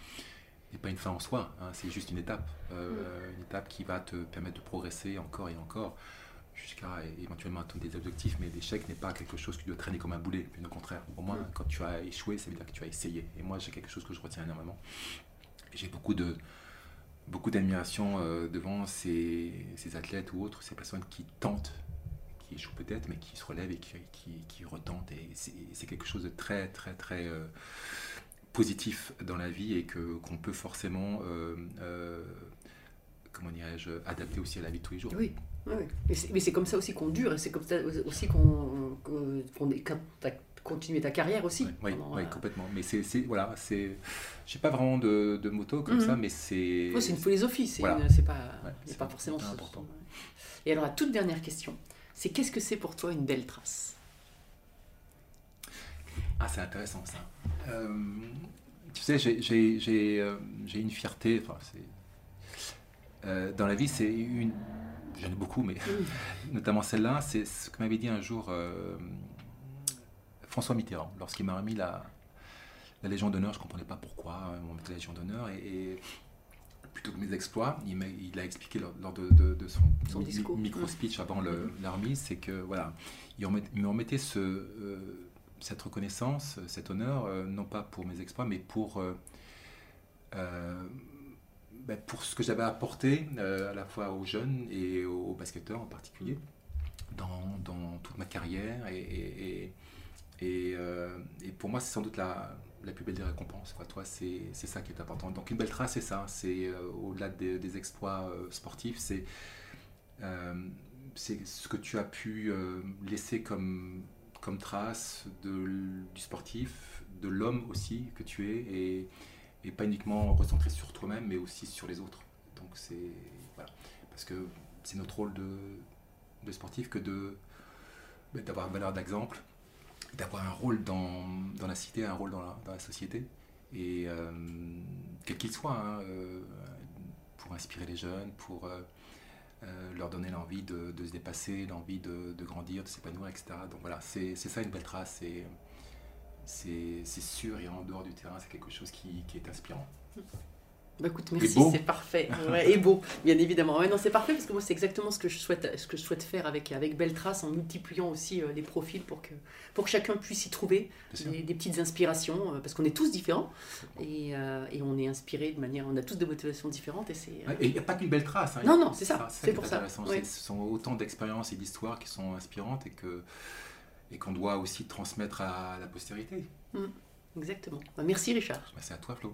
n'est pas une fin en soi, hein, c'est juste une étape. euh, Une étape qui va te permettre de progresser encore et encore jusqu'à éventuellement atteindre des objectifs, mais l'échec n'est pas quelque chose que tu dois traîner comme un boulet, bien au contraire. Au moins, quand tu as échoué, ça veut dire que tu as essayé. Et moi, j'ai quelque chose que je retiens énormément. J'ai beaucoup de beaucoup d'admiration euh, devant ces, ces athlètes ou autres, ces personnes qui tentent, qui échouent peut-être, mais qui se relèvent et qui, qui, retentent. Et c'est quelque chose de très, très, très euh, positif dans la vie et que qu'on peut forcément, euh, comment dirais-je, adapter aussi à la vie de tous les jours. Oui, oui. Mais c'est- comme ça aussi qu'on dure c'est comme ça aussi qu'on qu'on- qu'on est- continué ta carrière aussi. Oui, oui, pendant, oui, euh, complètement. Mais c'est, voilà, c'est, je sais pas vraiment de, de moto comme Mhm. ça, mais c'est. c'est une philosophie, c'est Voilà. une- c'est pas, Ouais, pas forcément important. Et alors la toute dernière question, c'est qu'est-ce que c'est pour toi une belle trace? Ah, c'est intéressant ça. Euh, tu sais, j'ai, j'ai, j'ai, euh, j'ai une fierté. Enfin, euh, dans la vie, c'est une. J'en ai beaucoup, mais notamment celle-là, c'est ce que m'avait dit un jour François Mitterrand, lorsqu'il m'a remis la, la Légion d'honneur. Je ne comprenais pas pourquoi euh, on mettait la Légion d'honneur. Et, et plutôt que mes exploits, il m'a, il a expliqué lors, lors de, de- de son, Son mi- discours. micro-speech avant le, la remise, c'est que voilà, il, remet- il me remettait ce, euh, cette reconnaissance, cet honneur, euh, non pas pour mes exploits, mais pour, euh, ben, pour ce que j'avais apporté à la fois aux jeunes et aux basketteurs en particulier dans, dans toute ma carrière. Et, et, et- et, euh, et pour moi, c'est sans doute la, la plus belle des récompenses. Toi, c'est ça qui est important. Donc une belle trace, c'est ça. C'est euh, au-delà des, exploits euh, sportifs, c'est ce que tu as pu laisser comme, comme trace du sportif, de l'homme aussi que tu es, et, et pas uniquement recentré sur toi-même, mais aussi sur les autres. Donc c'est voilà, parce que c'est notre rôle de, de sportif que de ben, d'avoir valeur d'exemple d'avoir un rôle dans, dans, la cité, un rôle dans la, dans la société, et euh, quel qu'il soit, hein, euh, pour inspirer les jeunes, pour euh, leur donner l'envie de, de, se dépasser, l'envie de, de, grandir, de s'épanouir, etc. Donc voilà, c'est ça une belle trace, c'est sûr, et en dehors du terrain, c'est quelque chose qui, qui est inspirant. Bah écoute, merci, c'est parfait. et beau, bien évidemment. Ouais, non, c'est parfait parce que moi, c'est exactement ce que je souhaite, ce que je souhaite faire avec, avec Beltrace en multipliant aussi euh, les profils pour que, pour que chacun puisse y trouver des, des, petites inspirations euh, parce qu'on est tous différents et, euh, et, on est inspiré de manière. On a tous des motivations différentes et c'est. et il n'y a pas qu'une belle trace. Hein, non, non, c'est ça. C'est pour ça. Ce sont autant d'expériences et d'histoires qui sont inspirantes et que et qu'on doit aussi transmettre à la postérité. Mmh, exactement. Bah, merci Richard. Merci à toi Flo.